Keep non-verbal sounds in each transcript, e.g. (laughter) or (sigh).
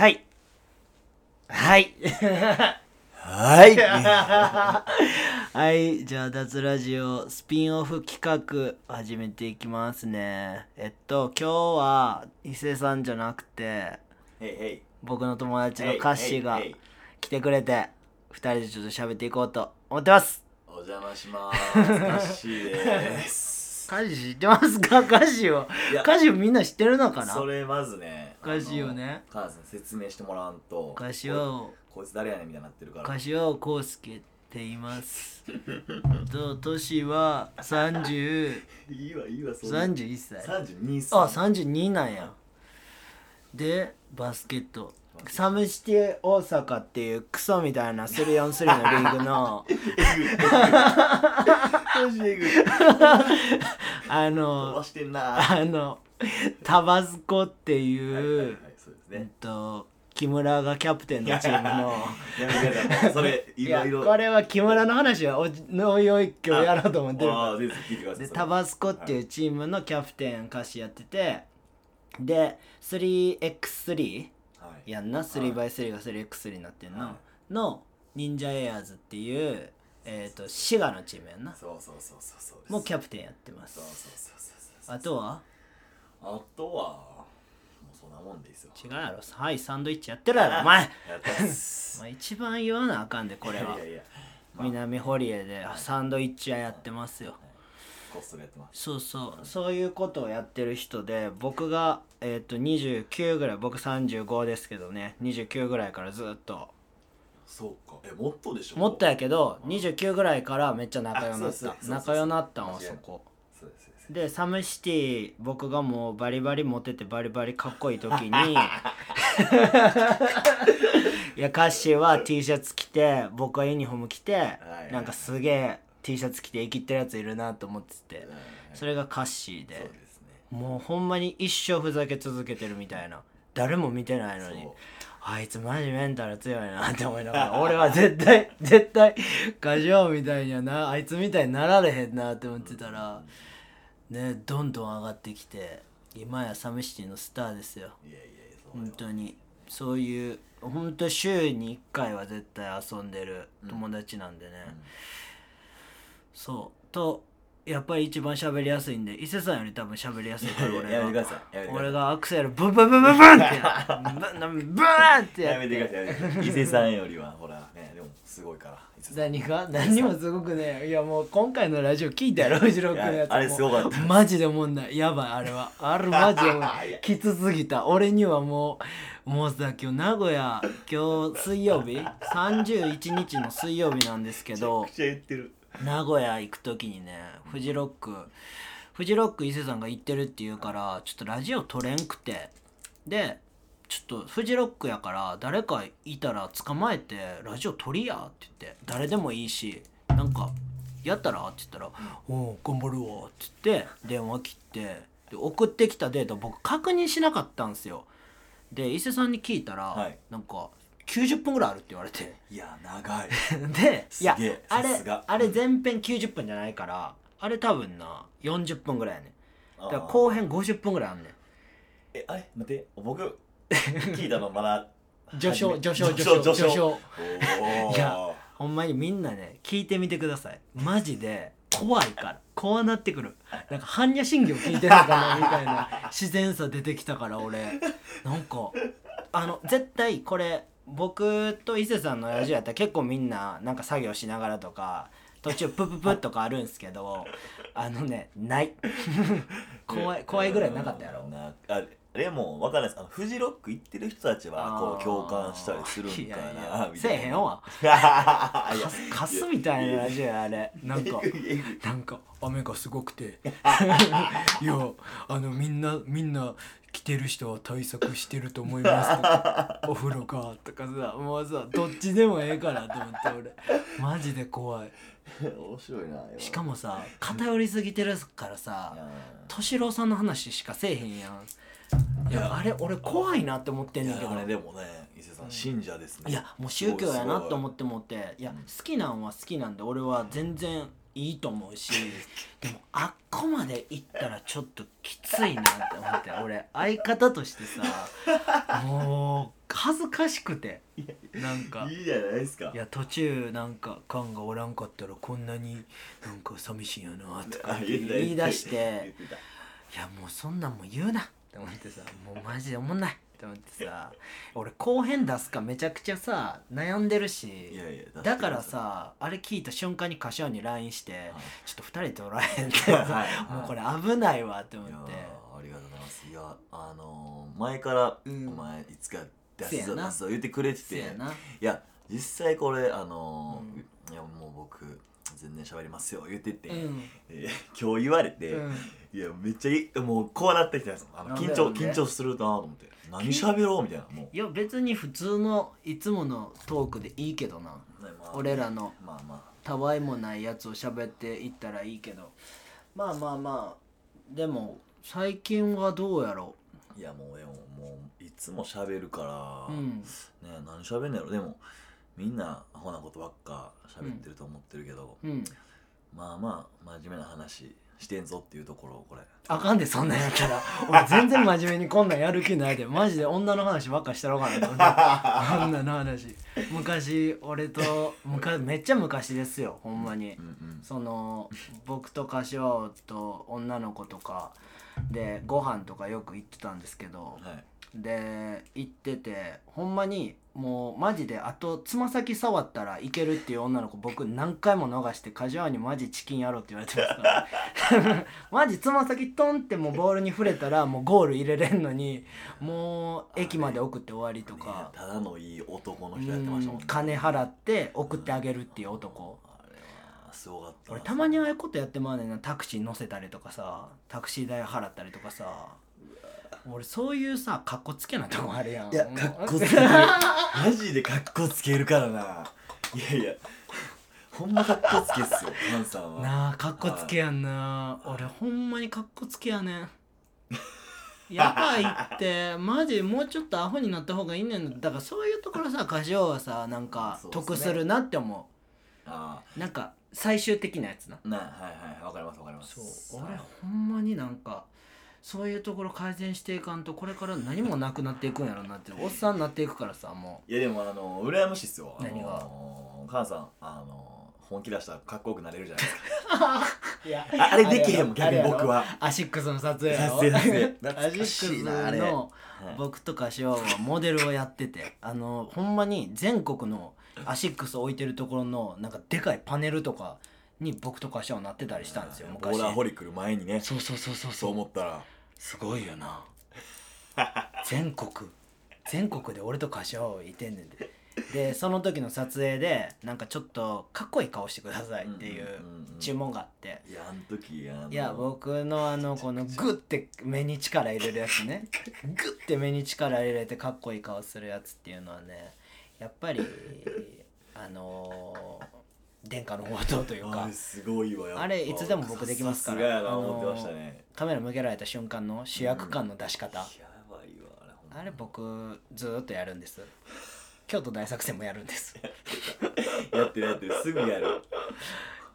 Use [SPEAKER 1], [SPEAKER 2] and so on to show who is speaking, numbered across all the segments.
[SPEAKER 1] はい。はい。
[SPEAKER 2] はい。(laughs)
[SPEAKER 1] はいじゃあ脱ラジオスピンオフ企画始めていきますね。えっと今日は伊勢さんじゃなくて僕の友達のカッシーが来てくれて二人でちょっと喋っていこうと思ってます。
[SPEAKER 2] お邪魔します。カッシーです。
[SPEAKER 1] カッシー知ってますか？カッシーをカッシーみんな知ってるのかな？
[SPEAKER 2] それまずね
[SPEAKER 1] カッシーをね。
[SPEAKER 2] 母さん説明してもらわんと
[SPEAKER 1] カシオ
[SPEAKER 2] こいつ誰やねんみたいになってるから。
[SPEAKER 1] 柏尾康介って言います。(laughs) と年は30
[SPEAKER 2] いいわいいわそんな。
[SPEAKER 1] 31歳。
[SPEAKER 2] 32歳
[SPEAKER 1] あ32なんや。でバスケット。サムシティ大阪っていうクソみたいな 3on3 のリーグの (laughs) あの
[SPEAKER 2] ばしてんな。
[SPEAKER 1] あの (laughs) タバスコって
[SPEAKER 2] はいはい
[SPEAKER 1] いう、
[SPEAKER 2] はいそうです
[SPEAKER 1] えっ
[SPEAKER 2] ね
[SPEAKER 1] と木村がキャプテンのチームの。(laughs) これは木村の話はおじのおい今日やろうと思ってる。でタバスコっていうチームのキャプテン歌詞やっててで 3x3
[SPEAKER 2] はい。
[SPEAKER 1] やんな？3x3 が 3x3 になってんの、
[SPEAKER 2] は
[SPEAKER 1] の忍者エアーズっていう、えー、と滋賀のチームやんな。
[SPEAKER 2] そうそうそうそうそう
[SPEAKER 1] もうキャプテンやってま
[SPEAKER 2] そう
[SPEAKER 1] す
[SPEAKER 2] そうそうそうそう。
[SPEAKER 1] あとは？
[SPEAKER 2] あとはもうそんなもんでいいですよ。
[SPEAKER 1] 違うやろ。はいサンドイッチやってるやろお前。
[SPEAKER 2] やってます。(laughs)
[SPEAKER 1] お前一番言わなあかんでこれは。い
[SPEAKER 2] やいやまあ。
[SPEAKER 1] 南堀江でサンドイッチ屋やってますよ。
[SPEAKER 2] コストでやってます。
[SPEAKER 1] そうそう。そういうことをやってる人で僕がえっ、と29ぐらい僕35ですけどね。29ぐらいからずっと。
[SPEAKER 2] そうか。えもっとでしょ？
[SPEAKER 1] もっとやけど29ぐらいからめっちゃ仲良くなった。仲良くなったんはそこ
[SPEAKER 2] で
[SPEAKER 1] サムシティ僕がもうバリバリモテてバリバリかっこいい時に (laughs) いやカッシーは T シャツ着て僕はユニフォーム着て、
[SPEAKER 2] い
[SPEAKER 1] なんかすげえ T シャツ着て生きてるやついるなと思ってて
[SPEAKER 2] はい
[SPEAKER 1] それがカッシーでもうほんまに一生ふざけ続けてるみたいな。誰も見てないのにあいつマジメンタル強いなって思いながら俺は絶対絶対カジュアルみたいにはなあいつみたいになられへんなって思ってたらねどんどん上がってきて今やサムシティのスターですよ。
[SPEAKER 2] いやいや
[SPEAKER 1] 本当に。そういう本当週に1回は絶対遊んでる友達なんでね、そう。とやっぱり一番喋りやすいんで伊勢さんより多分喋りやすいから俺 (laughs)
[SPEAKER 2] やめてくだ
[SPEAKER 1] が
[SPEAKER 2] さいやめてください。
[SPEAKER 1] 俺がアクセルブンブンブンブンブンってやブンブンってや
[SPEAKER 2] めてくださいやめてください。伊勢さんよりはほらねでもすごいから伊勢さん。
[SPEAKER 1] 何が？何にもすごくねいやもう今回のラジオ聞いたやろフジロックのやつ
[SPEAKER 2] あれすごかった
[SPEAKER 1] マジでもんない。やばいあれは。あれマジでもんない。(laughs) きつすぎた。俺にはもうもうさ今日名古屋今日水曜日？(laughs) 31日の水曜日なんですけど。
[SPEAKER 2] めちゃくちゃ言ってる
[SPEAKER 1] 名古屋行く時にねフジロックフジロック伊勢さんが行ってるって言うからちょっとラジオ撮れんくて。でちょっとフジロックやから誰かいたら捕まえてラジオ撮りやって言って。誰でもいいしなんかやったら？って言ったら「おお頑張るわ」って言って電話切ってで送ってきたデータ僕確認しなかったんですよ。で伊勢さんに聞いたら、
[SPEAKER 2] はい。
[SPEAKER 1] なんか90分ぐらいあるって言われて。(laughs)
[SPEAKER 2] いや長い。(laughs)
[SPEAKER 1] でいやあれあれ前編90分じゃないからあれ多分な40分ぐらいやねん。だから後編50分ぐらいあんねん。
[SPEAKER 2] えあれ？待って。僕聞いたのまだ (laughs)
[SPEAKER 1] 序章序章序章
[SPEAKER 2] 序章
[SPEAKER 1] いやほんまにみんなね聞いてみてください。マジで怖いから。怖なってくる。なんか般若心経聞いてるのかなみたいな自然さ出てきたから俺。なんかあの絶対これ僕と伊勢さんのラジオやったら結構みんななんか作業しながらとか途中プププとかあるんすけどあのねない。(laughs) 怖い怖いぐらいなかったやろ。
[SPEAKER 2] なあでも分かんないです。あのフジロック行ってる人たちはこう共感したりするんか
[SPEAKER 1] いやい
[SPEAKER 2] な
[SPEAKER 1] や
[SPEAKER 2] みたいな。
[SPEAKER 1] せえへんわ。(laughs)
[SPEAKER 2] いや。
[SPEAKER 1] カスカスみたいなラジオや。あれ。なんか (laughs) なんか雨がすごくて。(laughs) いやあのみんなみんな来てる人は対策してると思いますとかお風呂がとかさもうさどっちでもええからと思って俺。マジで怖い。
[SPEAKER 2] 面白いな
[SPEAKER 1] しかもさ偏りすぎてるからさ敏郎さんの話しかせえへんやんいやあれ俺怖いなって思ってんねんけど。
[SPEAKER 2] いやねでもね伊勢さん信者ですね。
[SPEAKER 1] いやもう宗教やなと思
[SPEAKER 2] っ
[SPEAKER 1] ってもっていや好きなんは好きなんで俺は全然いいと思うし (laughs) でもあっこまで行ったらちょっときついなって思って俺相方としてさもう恥ずかしくて。なんか。
[SPEAKER 2] いいじゃないですか。
[SPEAKER 1] いや途中なんか「カンがおらんかったらこんなになんか寂しいよな」とか
[SPEAKER 2] あ言
[SPEAKER 1] い出していやもうそんなんもう言うなって思ってさもうマジで思んないって思ってさ俺後編出すかめちゃくちゃさ悩んでるし
[SPEAKER 2] いやいや
[SPEAKER 1] だからさあれ聞いた瞬間に柏に LINE して
[SPEAKER 2] はい「
[SPEAKER 1] ちょっと2人でおらへん」ってさ
[SPEAKER 2] はい (laughs)
[SPEAKER 1] もうこれ危ないわって思
[SPEAKER 2] いや
[SPEAKER 1] って
[SPEAKER 2] ーありがとうございます。いやあのー前から、
[SPEAKER 1] うん
[SPEAKER 2] お前いつか出
[SPEAKER 1] せやな
[SPEAKER 2] すぞ出すぞ言ってくれてて
[SPEAKER 1] せやない
[SPEAKER 2] や実際これあのー
[SPEAKER 1] うん
[SPEAKER 2] いやもう僕全然喋りますよ言ってて、
[SPEAKER 1] うん。
[SPEAKER 2] えー (laughs) 今日言われて、
[SPEAKER 1] うん。
[SPEAKER 2] いやめっちゃいいもうこうなってきたんですあの緊張
[SPEAKER 1] なんで
[SPEAKER 2] 緊張するなと思って。何喋ろうみたいなもう、
[SPEAKER 1] いや別に普通のいつものトークでいいけどな。
[SPEAKER 2] ねまあ
[SPEAKER 1] 俺らの。
[SPEAKER 2] まあま
[SPEAKER 1] たわいもないやつを喋っていったらいいけど。まあまあまあ。でも最近はどうやろ
[SPEAKER 2] あいやもうでももういつも喋るから、
[SPEAKER 1] ううん。
[SPEAKER 2] ね何喋んのやろ。でもみんなアホなことばっか喋ってると思ってるけど、
[SPEAKER 1] うん。
[SPEAKER 2] まあまあ真面目な話してんぞっていうところをこれ。
[SPEAKER 1] あかんでそんなんやったら。俺全然真面目にこんなんやる気ないで。マジで女の話ばっかしたろうかなと思って女の話。昔俺と昔めっちゃ昔ですよほんまに。
[SPEAKER 2] うんうん
[SPEAKER 1] その僕と柏尾と女の子とかでご飯とかよく行ってたんですけど
[SPEAKER 2] はい
[SPEAKER 1] で行っててほんまにもうマジであとつま先触ったらいけるっていう女の子僕何回も逃してカジュアルにマジチキンやろうって言われてますから。マジつま先トンってもうボールに触れたらもうゴール入れれんのにもう駅まで送って終わりと
[SPEAKER 2] ね
[SPEAKER 1] か、
[SPEAKER 2] ただのいい男の人やってましたもん
[SPEAKER 1] うん金払って送ってあげるっていう男。
[SPEAKER 2] あれはすごかったな。
[SPEAKER 1] 俺たまにああいうことやってまうねんな。タクシー乗せたりとかさタクシー代払ったりとかさ俺そういうさかっこつけなとこあるやん。
[SPEAKER 2] いやかっこつける。(laughs) マジでかっこつけるからな。いやいや。ほんまかっこつけっすよハンさんは。
[SPEAKER 1] なあかっこつけやんな。俺ほんまにかっこつけやねん。やばいって。マジもうちょっとアホになった方がいいねん。だからそういうところさカジオはさなんか得するなって思
[SPEAKER 2] あ
[SPEAKER 1] うなんか最終的なやつな。
[SPEAKER 2] あなはいはい。わかりますわかります。
[SPEAKER 1] そう。俺ほんまになんかそういうところ改善していかんとこれから何もなくなっていくんやろなっておっさんになっていくからさも
[SPEAKER 2] いやでもあの羨ましいっすよ。
[SPEAKER 1] 何が？
[SPEAKER 2] あのカッシーさんあの本気出したらかっこよくなれるじゃないですか。
[SPEAKER 1] う (laughs) いや。
[SPEAKER 2] ああれできへんもん逆に僕は。
[SPEAKER 1] アシックスの撮影やろ？
[SPEAKER 2] 撮影撮影
[SPEAKER 1] アシックスの
[SPEAKER 2] はい。
[SPEAKER 1] 僕とかシワはモデルをやっててあのほんまに全国のアシックス置いてるところのなんかでかいパネルとかに僕とかシワはなってたりしたんですよ
[SPEAKER 2] ボ
[SPEAKER 1] 昔。
[SPEAKER 2] ーラーホリ来る前にね。
[SPEAKER 1] そうそうそうそう
[SPEAKER 2] そ
[SPEAKER 1] そうう
[SPEAKER 2] 思ったら。
[SPEAKER 1] すごいよな。(laughs) 全国。全国で俺と柏をいてんねんで。でその時の撮影でなんかちょっとかっこいい顔してくださいっていう注文があって。
[SPEAKER 2] いやあの時
[SPEAKER 1] いや僕のあのこのグッて目に力入れるやつね。(laughs) グッて目に力入れてかっこいい顔するやつっていうのはねやっぱりあのー殿下の宝刀というか。(laughs)
[SPEAKER 2] あれすごいわやっぱ。
[SPEAKER 1] あれいつでも僕できますから。カメラ向けられた瞬間の主役感の出し方、
[SPEAKER 2] やばいわあれほんま
[SPEAKER 1] あれ僕ずーっとやるんです。京都大作戦もやるんです。(laughs)
[SPEAKER 2] やってるやってるすぐやる。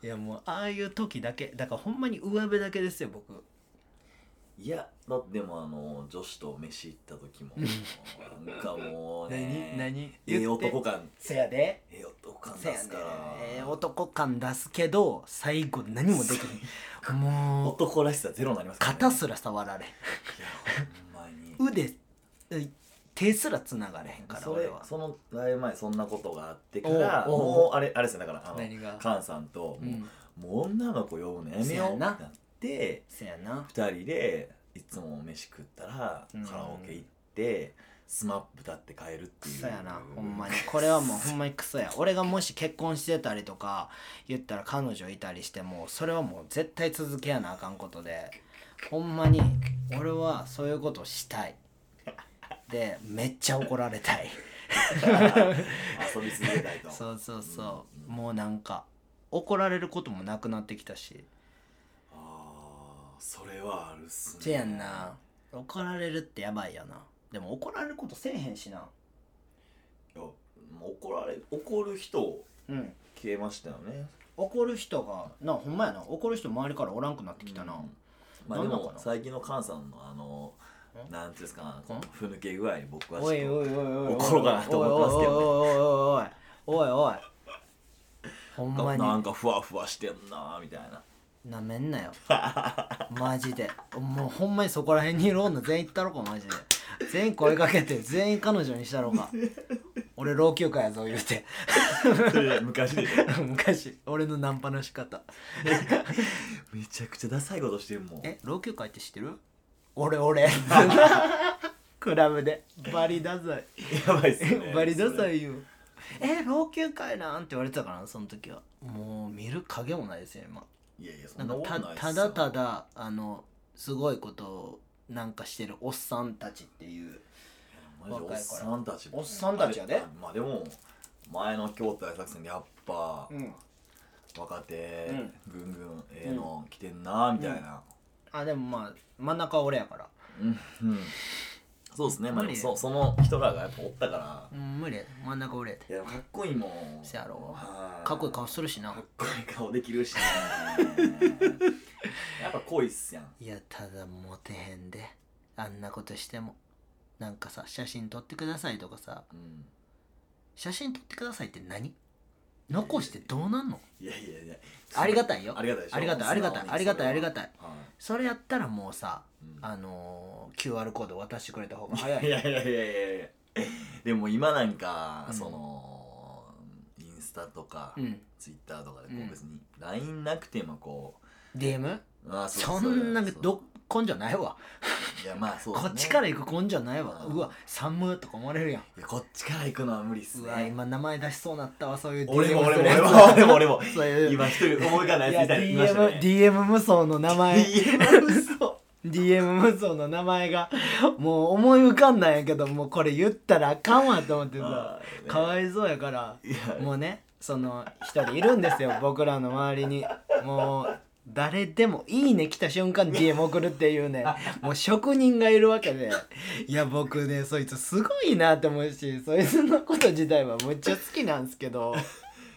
[SPEAKER 1] いやもうああいう時だけだからほんまに上辺だけですよ僕
[SPEAKER 2] いやだってでもあの女子と飯行った時もなんかもうね
[SPEAKER 1] 何？何？
[SPEAKER 2] ええ男感。
[SPEAKER 1] せやで。
[SPEAKER 2] ええ男感出すから。
[SPEAKER 1] えー男感出すけど最後何もできないもう
[SPEAKER 2] 男らしさゼロになりますからね。
[SPEAKER 1] 肩すら触られん。
[SPEAKER 2] ほんまに。
[SPEAKER 1] 腕え手すらつながれへんから
[SPEAKER 2] そ
[SPEAKER 1] 俺は。
[SPEAKER 2] れそのだいぶ前そんなことがあってから
[SPEAKER 1] おうおう。
[SPEAKER 2] もうあれあれですよだからあの
[SPEAKER 1] 何が？
[SPEAKER 2] カンさんと、
[SPEAKER 1] うん。
[SPEAKER 2] もう女の子呼ぶのやめよう。
[SPEAKER 1] な
[SPEAKER 2] ってな。って
[SPEAKER 1] せやな。
[SPEAKER 2] 二人でいつも飯食ったら
[SPEAKER 1] うん。
[SPEAKER 2] カラオケ行ってスマップ歌って帰るっていう。
[SPEAKER 1] そうやなほんまに。これはもう (laughs) ほんまにクソや。俺がもし結婚してたりとか言ったら彼女いたりしてもそれはもう絶対続けやなあかんことで。ほんまに俺はそういうことしたい。でめっちゃ怒られたい。(laughs)
[SPEAKER 2] 遊び続けたいと。
[SPEAKER 1] そうそうそう。もうなんか怒られることもなくなってきたし
[SPEAKER 2] それはあるっすね。
[SPEAKER 1] せやんな。怒られるってやばいよな。でも怒られることせえへんしな。い
[SPEAKER 2] やもう怒られ怒る人
[SPEAKER 1] うん。
[SPEAKER 2] 消えましたよね。
[SPEAKER 1] 怒る人がなほんまやな。怒る人周りからおらんくなってきたな、
[SPEAKER 2] うん。まあで
[SPEAKER 1] なんなんかな？
[SPEAKER 2] も最近の菅さんのあの
[SPEAKER 1] ん
[SPEAKER 2] なんていうんですかこの
[SPEAKER 1] ん？
[SPEAKER 2] ふぬけ具合に僕はちょっ
[SPEAKER 1] おいおいおいおいおい
[SPEAKER 2] 怒ろうかなと思ってますけどね。
[SPEAKER 1] おいおいおいおいおい。おいほんまに
[SPEAKER 2] となんかふわふわしてんなみたいな
[SPEAKER 1] なめんなよ。(laughs) マジで。もうほんまにそこら辺にいる女全員行ったろかマジで。全員声かけて全員彼女にしたろか。(laughs) 俺老朽化やぞ言うて。
[SPEAKER 2] それ昔で。し (laughs) ょ
[SPEAKER 1] 昔。俺のナンパの仕方。
[SPEAKER 2] めちゃくちゃダサいことしてるもん。
[SPEAKER 1] え老朽化って知ってる？俺俺。クラブで。バリダサい。
[SPEAKER 2] やばいっすよね
[SPEAKER 1] バリダサ
[SPEAKER 2] い
[SPEAKER 1] いよえ老朽化やなんって言われてたからなその時は。もう見る影もないですよ今
[SPEAKER 2] いやいやそ
[SPEAKER 1] なんん
[SPEAKER 2] なないっすよ。
[SPEAKER 1] ただただあのすごいことをなんかしてるおっさんたちっていう。
[SPEAKER 2] マジでおっさんたち。
[SPEAKER 1] おっさんたちやで。
[SPEAKER 2] まあでも前の京都大作戦でやっぱ
[SPEAKER 1] うん。
[SPEAKER 2] 若手
[SPEAKER 1] うん。
[SPEAKER 2] ぐんぐんええの来てんなみたいな。
[SPEAKER 1] あでもまあ真ん中は俺やから。
[SPEAKER 2] うんうんそうですね。まあそその人らがやっぱおったから。
[SPEAKER 1] うん無理真ん中俺やで
[SPEAKER 2] いやかっこいいもん。
[SPEAKER 1] せやろ。
[SPEAKER 2] はい。
[SPEAKER 1] かっこいい顔するしな。
[SPEAKER 2] かっこいい顔できるしねやっぱ濃いっすやん。
[SPEAKER 1] いやただモテへんで。あんなことしても。なんかさ写真撮ってくださいとかさ。
[SPEAKER 2] うん。
[SPEAKER 1] 写真撮ってくださいって何？残してどうなんの？
[SPEAKER 2] いやいやいや。
[SPEAKER 1] ありがたいよ。
[SPEAKER 2] ありがたい
[SPEAKER 1] ありがたいありがたいありがたいありがたい。
[SPEAKER 2] は
[SPEAKER 1] それやったらもうさ
[SPEAKER 2] うん。
[SPEAKER 1] あのー、QR コード渡してくれた方が早い。
[SPEAKER 2] いやいやいやいやいや。でも今なんか、
[SPEAKER 1] うん。
[SPEAKER 2] そのインスタとか、
[SPEAKER 1] うん。
[SPEAKER 2] ツイッターとかでこ
[SPEAKER 1] う
[SPEAKER 2] 別に LINE なくてもこ
[SPEAKER 1] DM?
[SPEAKER 2] うあ
[SPEAKER 1] そんなど根性ないわ。
[SPEAKER 2] いやまあそうね。
[SPEAKER 1] っちから行く根性ないわ。
[SPEAKER 2] うん。
[SPEAKER 1] うわ寒とか思われるやん。
[SPEAKER 2] いやこっちから行くのは無理っす
[SPEAKER 1] うわ
[SPEAKER 2] ね
[SPEAKER 1] 今名前出しそうなったわそういう
[SPEAKER 2] 俺も
[SPEAKER 1] DM
[SPEAKER 2] 俺も俺も俺も俺も。
[SPEAKER 1] そういう。
[SPEAKER 2] 今一人思い浮かんない
[SPEAKER 1] いや
[SPEAKER 2] やついたりいましたね。
[SPEAKER 1] DM, DM 無双の名前。
[SPEAKER 2] DM 嘘
[SPEAKER 1] DM 無双の名前がもう思い浮かんないんやけどもうこれ言ったらあかんわと思ってさ
[SPEAKER 2] ね。
[SPEAKER 1] かわいそうやからもうねその一人いるんですよ (laughs) 僕らの周りに。もう誰でも「いいね」来た瞬間 DM 送るっていうね (laughs) もう職人がいるわけで。いや僕ねそいつすごいなって思うしそいつのこと自体はむっちゃ好きなんですけど。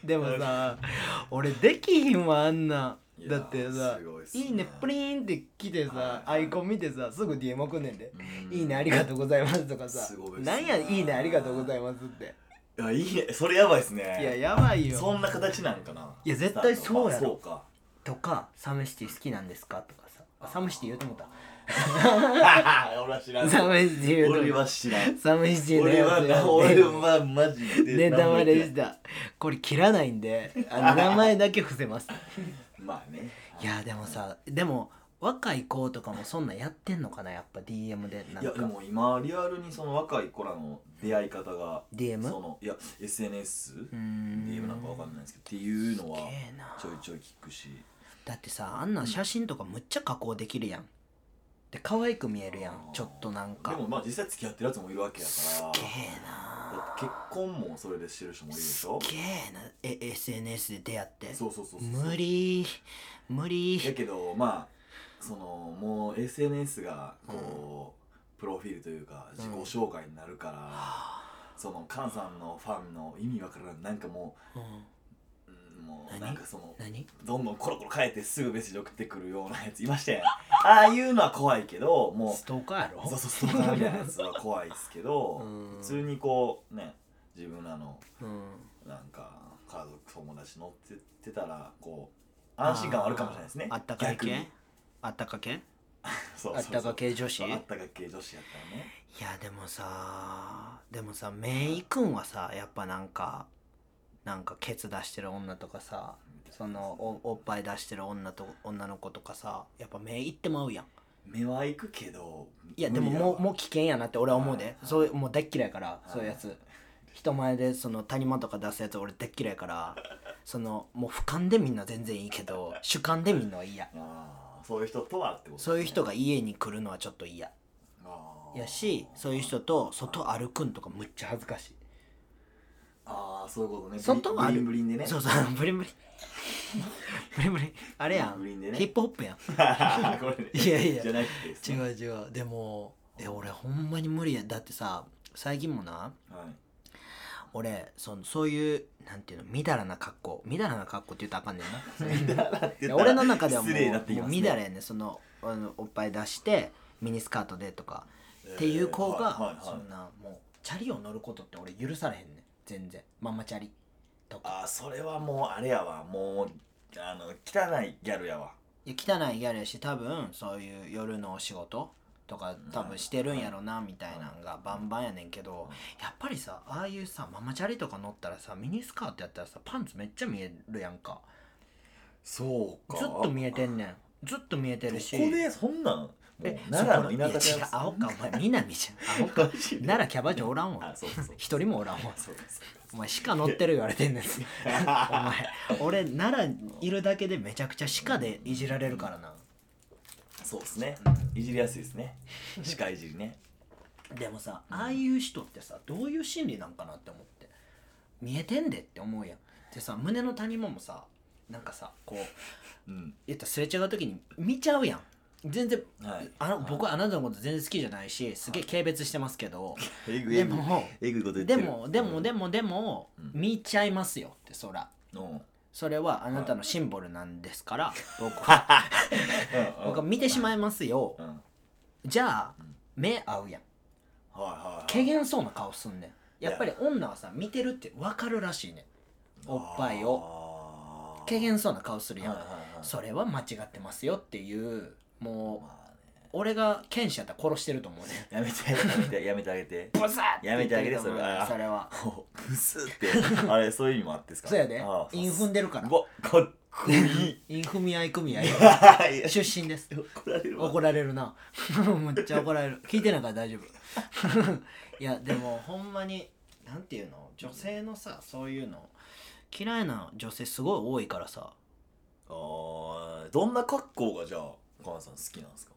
[SPEAKER 1] でもさ (laughs) 俺できひんわあんなだってさ
[SPEAKER 2] いっ「すね。
[SPEAKER 1] いいね」プリーンって来てさ
[SPEAKER 2] はい
[SPEAKER 1] アイコン見てさすぐ DM 送んねんで「
[SPEAKER 2] うん。
[SPEAKER 1] いいねありがとうございます」とかさ。なんや「いいねありがとうございます」って。
[SPEAKER 2] いやいいね。それやばいっすね。
[SPEAKER 1] いややばいよ。
[SPEAKER 2] そんな形なんかな。い
[SPEAKER 1] や絶対そうやろ。
[SPEAKER 2] まあそうか。
[SPEAKER 1] とか「サムシティ好きなんですか?」とかさ。あ (laughs) サムシティ言うてもうた。
[SPEAKER 2] 俺は知らん。
[SPEAKER 1] サムシティ言うて
[SPEAKER 2] 俺は知らん。
[SPEAKER 1] たサムシティの
[SPEAKER 2] 俺は俺はマジで
[SPEAKER 1] ネタバレした。これ切らないんであの名前だけ伏せます
[SPEAKER 2] まあね。
[SPEAKER 1] いやでもさでも若い子とかもそんなんやってんのかなやっぱ DM でないんか。
[SPEAKER 2] やでも今リアルにその若い子らの出会い方が
[SPEAKER 1] DM?
[SPEAKER 2] そのいや SNS
[SPEAKER 1] うーん。
[SPEAKER 2] DM なんかわかんないですけどっていうのは
[SPEAKER 1] すげえな。
[SPEAKER 2] ちょいちょい聞くし。
[SPEAKER 1] だってさあんな写真とかむっちゃ加工できるやん。で可愛く見えるやんちょっとなんか。
[SPEAKER 2] でもまあ実際付き合ってるやつもいるわけやから。
[SPEAKER 1] すげえな
[SPEAKER 2] 結婚もそれでしてる人もいるでしょ？
[SPEAKER 1] すげえな。え SNS で出会って。
[SPEAKER 2] そうそうそうそう。
[SPEAKER 1] 無理。無理。
[SPEAKER 2] やけどまあそのもう SNS がこう、プロフィールというか自己紹介になるから、その菅さんのファンの意味わからん。なんかも
[SPEAKER 1] う
[SPEAKER 2] もう
[SPEAKER 1] 何？
[SPEAKER 2] なんかその
[SPEAKER 1] 何？
[SPEAKER 2] どんどんコロコロ変えてすぐメッセージ送ってくるようなやついましたああいうのは怖いけども
[SPEAKER 1] ストーカーやろ？
[SPEAKER 2] うそうそうストーカーみたいなやつは怖いですけど (laughs)
[SPEAKER 1] うん。
[SPEAKER 2] 普通にこうね自分らの
[SPEAKER 1] うん。
[SPEAKER 2] なんか家族友達乗ってってたらこう安心感はあるかもしれないですね。
[SPEAKER 1] あったかい
[SPEAKER 2] 逆に。
[SPEAKER 1] 系あったか系？(laughs)
[SPEAKER 2] そうそうそう。
[SPEAKER 1] あったか系女子？
[SPEAKER 2] そうあったか系女子やったらね。
[SPEAKER 1] いやでもさでもさメイ君はさやっぱなんかなんかケツ出してる女とかさそのおおっぱい出してる女と女の子とかさやっぱ目いってまうやん。
[SPEAKER 2] 目は行くけど
[SPEAKER 1] いやでももうもう危険やなって俺は思うで。
[SPEAKER 2] はい
[SPEAKER 1] そういうもう大っ嫌いやから
[SPEAKER 2] い
[SPEAKER 1] そういうやつ。人前でその谷間とか出すやつ俺大っ嫌いやからそのもう俯瞰でみんな全然いいけど主観でみんなは嫌
[SPEAKER 2] ああそういう人とはってこと、
[SPEAKER 1] そういう人が家に来るのはちょっと嫌。やしそういう人と外歩くんとかむっちゃ恥ずかしい
[SPEAKER 2] ああそういうことね。
[SPEAKER 1] 外は
[SPEAKER 2] ブリンブリンでね。
[SPEAKER 1] そうそうブリンブリン。(laughs) ブリンブリン。あれやん。
[SPEAKER 2] ブリンでね。
[SPEAKER 1] ヒップホップやん。(laughs)
[SPEAKER 2] これね。
[SPEAKER 1] いやいや。
[SPEAKER 2] じゃなくてです
[SPEAKER 1] 違
[SPEAKER 2] ね
[SPEAKER 1] う違う。でもえ俺ほんまに無理やだってさ最近もな
[SPEAKER 2] はい。
[SPEAKER 1] 俺そのそういうなんていうのみだらな格好。みだらな格好って言ったらあかんねんな。いや俺の中ではもう
[SPEAKER 2] 失礼になってき
[SPEAKER 1] もう
[SPEAKER 2] ますね。
[SPEAKER 1] みだらやねん。そのあのおっぱい出してミニスカートでとか。っていう子が、そんなもうチャリを乗ることって俺許されへんねん全然。ママチャリ。とか。
[SPEAKER 2] あーそれはもうあれやわ。もうあの汚いギャルやわ。
[SPEAKER 1] いや汚いギャルやし多分そういう夜のお仕事とか多分してるんやろなみたいなんがバンバンやねんけどやっぱりさああいうさママチャリとか乗ったらさミニスカートやったらさパンツめっちゃ見えるやんか。
[SPEAKER 2] そうか。
[SPEAKER 1] ずっと見えてんねん。ずっと見えてるし。
[SPEAKER 2] どこでそんなん？
[SPEAKER 1] え
[SPEAKER 2] 奈良の田舎
[SPEAKER 1] そこいや違うアホかお前 (laughs) 南じゃん。アホか (laughs) 奈良キャバ嬢おらんわ。一人もおらんわ。
[SPEAKER 2] そうです
[SPEAKER 1] お前鹿乗ってる言われてんねん。(laughs) お前俺奈良いるだけでめちゃくちゃ鹿でいじられるからな。
[SPEAKER 2] そうですね。いじりやすいですね。鹿いじりね。
[SPEAKER 1] でもさああいう人ってさどういう心理なんかなって思って。見えてんでって思うやん。でさ胸の谷間もさなんかさこう
[SPEAKER 2] うん。
[SPEAKER 1] 言ったらすれ違う時に見ちゃうやん全然
[SPEAKER 2] はい。
[SPEAKER 1] あの僕はあなたのこと全然好きじゃないしすげえ軽蔑してますけど。
[SPEAKER 2] えぐいえぐい。
[SPEAKER 1] でも
[SPEAKER 2] えぐいこと言ってる。
[SPEAKER 1] でもでもでもでも
[SPEAKER 2] うん。
[SPEAKER 1] 見ちゃいますよってそら。
[SPEAKER 2] う。ん
[SPEAKER 1] それはあなたのシンボルなんですから僕は。(laughs) (laughs) 僕は見てしまいますよ。じゃあ目合うやん。
[SPEAKER 2] はい
[SPEAKER 1] 怪げんそうな顔すんねん。やっぱり女はさ見てるって分かるらしいねん。おっぱいを。
[SPEAKER 2] を
[SPEAKER 1] 怪げんそうな顔するやん。
[SPEAKER 2] はいはいはい。
[SPEAKER 1] それは間違ってますよっていうもう俺が剣士やったら殺してると思うね。
[SPEAKER 2] やめてやめてやめてあげて。
[SPEAKER 1] ブサッ
[SPEAKER 2] やめてあげてそれ。は
[SPEAKER 1] それは。
[SPEAKER 2] ブスって。あれそういう意味もあってですか
[SPEAKER 1] そうやで。
[SPEAKER 2] ああ
[SPEAKER 1] イン踏んでるから。
[SPEAKER 2] うわかっこいい。
[SPEAKER 1] イン組合組合。
[SPEAKER 2] いや。
[SPEAKER 1] 出身です。
[SPEAKER 2] 怒られるわ。
[SPEAKER 1] 怒られるな。(laughs) むっちゃ怒られる。聞いてないから大丈夫。(laughs) いやでもほんまになんていうの？女性のさそういうの。嫌いな女性すごい多いからさ。
[SPEAKER 2] あーどんな格好がじゃあ？岡野さん好きなんですか？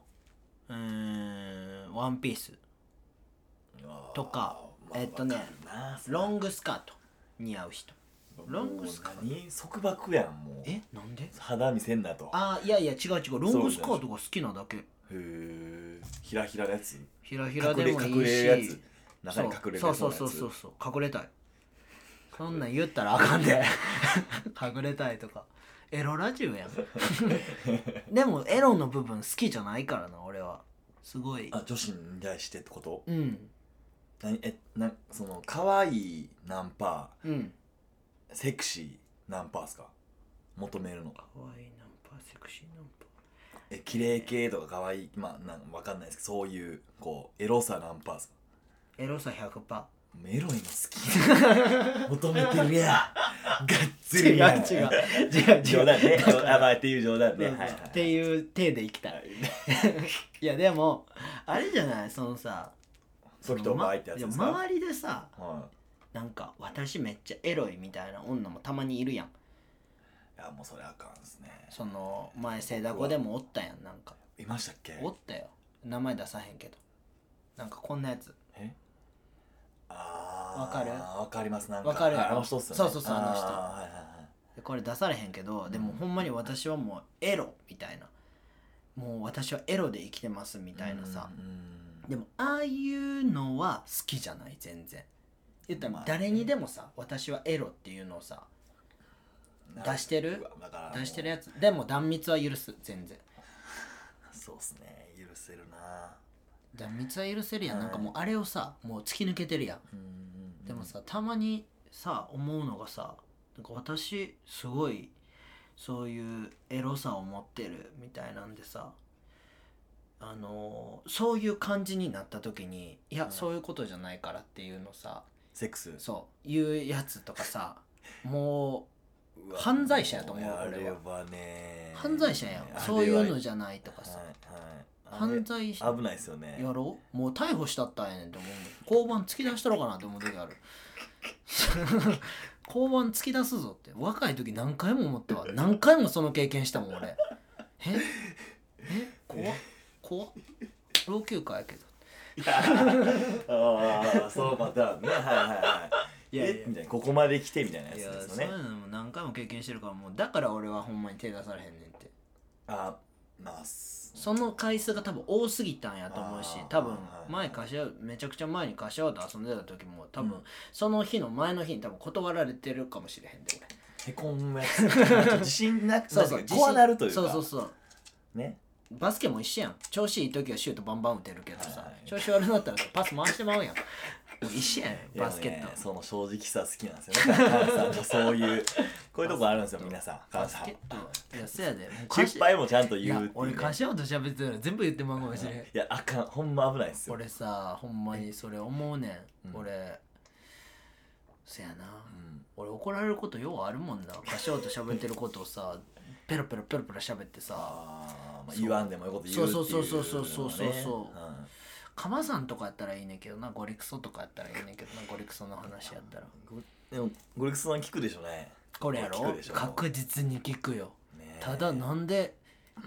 [SPEAKER 1] うーんワンピース。とか
[SPEAKER 2] まあ
[SPEAKER 1] えっとね
[SPEAKER 2] わかるな
[SPEAKER 1] ロングスカート似合う人。ロングスカート
[SPEAKER 2] もう何？束縛やんもう。
[SPEAKER 1] えなんで？
[SPEAKER 2] 肌見せんなと。へ
[SPEAKER 1] あいやいや違う違う。ロングスカートが好きなだけ。
[SPEAKER 2] えひらひらのやつ？
[SPEAKER 1] ひらひらでもい
[SPEAKER 2] 隠れ隠れるやつ？中に隠れる
[SPEAKER 1] そうそうそうそうそう。隠れたい。そんなん言ったらあかんで。(laughs) 隠れたいとかエロラジオやん。(laughs) でもエロの部分好きじゃないからな俺は。すごい。
[SPEAKER 2] あ女子に対してってこと？
[SPEAKER 1] うん。
[SPEAKER 2] 何？えなその可愛いナンパ
[SPEAKER 1] うん。
[SPEAKER 2] セクシーナンパっすか？求めるの
[SPEAKER 1] かわいいナンパセクシーナンパ
[SPEAKER 2] え綺麗系とか可愛いまあなんわかんないですけどそういうこうエロさナンパっすか？
[SPEAKER 1] エロさ100%
[SPEAKER 2] エロいの好き。求めてるや。んがっつりやん
[SPEAKER 1] 違う。違う違う。
[SPEAKER 2] 冗談ね。あまあっていう冗談ね。はいはい
[SPEAKER 1] っていう体でいきた。い。(laughs) いやでもあれじゃない？そのさ
[SPEAKER 2] ソフトバイってやつですか？
[SPEAKER 1] いや周りでさ
[SPEAKER 2] は
[SPEAKER 1] なんか私めっちゃエロいみたいな女もたまにいるやん。
[SPEAKER 2] いいやもうそれあかんですね。
[SPEAKER 1] その前セイダコでもおったやんなんか。
[SPEAKER 2] いましたっけ？
[SPEAKER 1] おったよ。名前出さへんけど。なんかこんなやつわかる？
[SPEAKER 2] わかりますなんか。
[SPEAKER 1] わかる
[SPEAKER 2] はいあの人っすよね。
[SPEAKER 1] そうそうそうあの人。
[SPEAKER 2] ーはいはいはい。
[SPEAKER 1] でこれ出されへんけどでもほんまに私はもうエロみたいな。もう私はエロで生きてますみたいなさ。
[SPEAKER 2] うん
[SPEAKER 1] でもああいうのは好きじゃない全然。言った
[SPEAKER 2] まあ
[SPEAKER 1] ら誰にでもさ私はエロっていうのをさ
[SPEAKER 2] うん
[SPEAKER 1] 出してる？出してるやつ。でも断蜜は許す全然。(laughs)
[SPEAKER 2] そうっすね。許せるな
[SPEAKER 1] 断蜜は許せるやん。
[SPEAKER 2] はい。
[SPEAKER 1] なんかもうあれをさもう突き抜けてるやん。
[SPEAKER 2] うん
[SPEAKER 1] でもさたまにさ思うのがさなんか私すごいそういうエロさを持ってるみたいなんでさあのーそういう感じになった時にいや、
[SPEAKER 2] うん
[SPEAKER 1] そういうことじゃないからっていうのさ
[SPEAKER 2] セックス？
[SPEAKER 1] そういうやつとかさ (laughs) も
[SPEAKER 2] うわ
[SPEAKER 1] 犯罪者やと思う
[SPEAKER 2] もあれはね。
[SPEAKER 1] う犯罪者やん。そういうのじゃないとかさ、
[SPEAKER 2] はいはい
[SPEAKER 1] 犯罪者
[SPEAKER 2] あれ危ないですよね。
[SPEAKER 1] やろ？うもう逮捕したったんやねんって思う交番突き出したろかなって思う時ある。(laughs) 交番突き出すぞって。若い時何回も思っては何回もその経験したもん俺。え？え？怖っ。怖っ。老朽化やけど。
[SPEAKER 2] ああそうパターンね。はいはいはい。
[SPEAKER 1] いやいや。
[SPEAKER 2] えみたいなここまで来てみたいなやつですよね。
[SPEAKER 1] そういうのも何回も経験してるからもうだから俺はほんまに手出されへんねんって。
[SPEAKER 2] あまあす
[SPEAKER 1] その回数が多分多すぎたんやと思うし多分
[SPEAKER 2] はい
[SPEAKER 1] 前柏めちゃくちゃ前に柏と遊んでた時も多分、
[SPEAKER 2] うん。
[SPEAKER 1] その日の前の日に多分断られてるかもしれへんで
[SPEAKER 2] へこむやつ。(laughs) 自信なく
[SPEAKER 1] 俺そうそう
[SPEAKER 2] こうなるというか。
[SPEAKER 1] そうそうそう。
[SPEAKER 2] ね。
[SPEAKER 1] バスケも一緒やん。調子いい時はシュートバンバン打てるけどさ、
[SPEAKER 2] はいはい。
[SPEAKER 1] 調子悪くなったらパス回してまうやん一緒やんバスケット、
[SPEAKER 2] その正直さ好きなんですよね。カンさんのそういう (laughs) こういうとこあるんですよ皆さん。カンさん
[SPEAKER 1] バスケットいやそやで。
[SPEAKER 2] 失敗もちゃんと言うね、
[SPEAKER 1] 俺柏と喋ってたら全部言ってまうかもしれん。
[SPEAKER 2] いやあかん。ほんま危ないですよ。
[SPEAKER 1] 俺さほんまにそれ思うねん、
[SPEAKER 2] うん。
[SPEAKER 1] 俺そやな、
[SPEAKER 2] うん。
[SPEAKER 1] 俺怒られることようあるもんな。柏と喋ってることをさペロペロペロペロ喋ってさ。
[SPEAKER 2] まあ言わんでもよいこと言うっていう、ね、
[SPEAKER 1] そうそうそうそうそうそう。
[SPEAKER 2] うん
[SPEAKER 1] 鎌さんとかやったらいいねんけどな。ゴリクソとかやったらいいねんけどな。ゴリクソの話やったら。
[SPEAKER 2] でもゴリクスさん聞くでしょうね。
[SPEAKER 1] これやろ？確実に聞くよ。
[SPEAKER 2] ね
[SPEAKER 1] ただなんで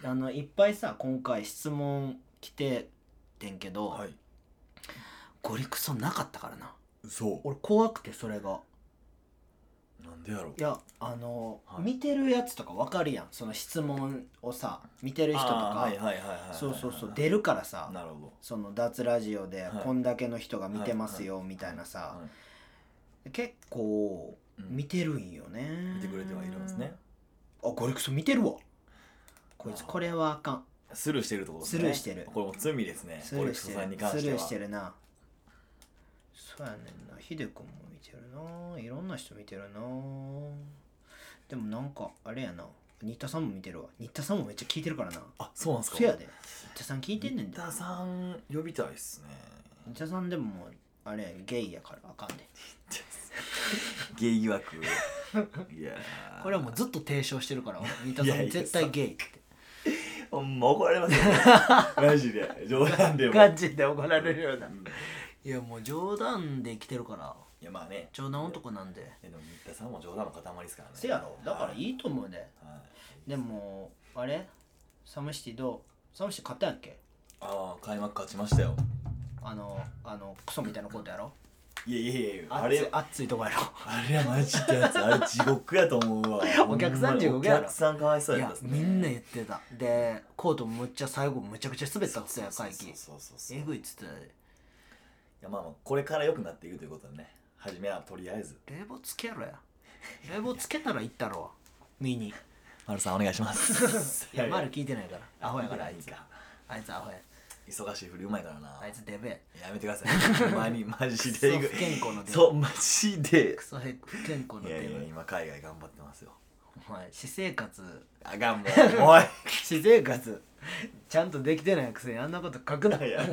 [SPEAKER 1] あのいっぱいさ今回質問来ててんけど、
[SPEAKER 2] はい。
[SPEAKER 1] ゴリクソなかったからな。
[SPEAKER 2] 嘘
[SPEAKER 1] 俺怖くてそれが
[SPEAKER 2] なんでやろう。
[SPEAKER 1] いやあの、
[SPEAKER 2] はい。
[SPEAKER 1] 見てるやつとかわかるやん。その質問をさ見てる人とか、
[SPEAKER 2] あーはいはいはいはい。はい
[SPEAKER 1] そうそう。そう出るからさ
[SPEAKER 2] なるほ
[SPEAKER 1] その脱ラジオで
[SPEAKER 2] はい。
[SPEAKER 1] こんだけの人が見てますよみたいなさ、
[SPEAKER 2] ど、はい。
[SPEAKER 1] 結構
[SPEAKER 2] うん。
[SPEAKER 1] 見てるんよね、
[SPEAKER 2] 見てくれてはいるんですね。
[SPEAKER 1] あゴリクソ見てるわ。こいつこれはあかん。
[SPEAKER 2] スルーしてるってことですね。
[SPEAKER 1] スルーしてる。
[SPEAKER 2] これもう罪ですね。
[SPEAKER 1] スルーしてる。
[SPEAKER 2] に関しては。
[SPEAKER 1] スルーしてるな。そうやねんな。ヒデ君も見てるな。いろんな人見てるな。でもなんかあれやな。新田さんも見てるわ。新田さんもめっちゃ聞いてるからな。
[SPEAKER 2] あそうなんですか。
[SPEAKER 1] そやで。新田さん聞いてんねんで。
[SPEAKER 2] 新田さん呼びたいっすね。
[SPEAKER 1] 新田さんでももうあれゲイやからあかんで。(laughs)
[SPEAKER 2] ゲイ疑惑 (laughs) いやー。
[SPEAKER 1] これはもうずっと提唱してるから新田さん絶対ゲイって。(laughs)
[SPEAKER 2] ほんま怒られますよ、ね、マジで。冗談でも。
[SPEAKER 1] ガチで怒られるような。
[SPEAKER 2] うん。
[SPEAKER 1] いやもう冗談で来てるから
[SPEAKER 2] いやまあね。
[SPEAKER 1] 冗談男なんで。
[SPEAKER 2] えでも新田さんも冗談の塊ですからね。
[SPEAKER 1] せやろ。だから
[SPEAKER 2] い、
[SPEAKER 1] いいと思うで
[SPEAKER 2] はい。
[SPEAKER 1] でもあれ？サムシティどう？サムシティ勝ったんやっけ？
[SPEAKER 2] ああ開幕勝ちましたよ。
[SPEAKER 1] あのあのクソみたいなことやろ？
[SPEAKER 2] いやいやいやあれ
[SPEAKER 1] 熱いとこやろ。
[SPEAKER 2] あれはマジでやつあれ地獄やと思うわ。(laughs)
[SPEAKER 1] お客さん地獄やろ。
[SPEAKER 2] お客さんかわいそう
[SPEAKER 1] いや
[SPEAKER 2] やったっすね。
[SPEAKER 1] みんな言ってた。でコートもむっちゃ最後むちゃくちゃ滑ったっつってたよ
[SPEAKER 2] そう
[SPEAKER 1] 会期
[SPEAKER 2] そうそうそう。
[SPEAKER 1] えぐいっつって
[SPEAKER 2] いやまあまあこれから良くなっていくということでね初めはとりあえず。
[SPEAKER 1] 冷房つけろや。冷房つけたら行ったろ。わ見に。
[SPEAKER 2] 丸さんお願いします。(laughs)
[SPEAKER 1] いやマル聞いてないから。(laughs) アホやからあいつ
[SPEAKER 2] いいか
[SPEAKER 1] あいつアホや。
[SPEAKER 2] 忙しいふりうまいからな。
[SPEAKER 1] あいつデベ。
[SPEAKER 2] やめてください。(laughs) ほんまにマジで。
[SPEAKER 1] 不健康のデベ。
[SPEAKER 2] そうマジで。
[SPEAKER 1] クソへ不健康の
[SPEAKER 2] いやいや
[SPEAKER 1] デベ
[SPEAKER 2] 今海外頑張ってますよ。
[SPEAKER 1] お前私生活。
[SPEAKER 2] あかんもうおい。
[SPEAKER 1] 私生活。ちゃんとできてないくせにあんなこと書くない
[SPEAKER 2] や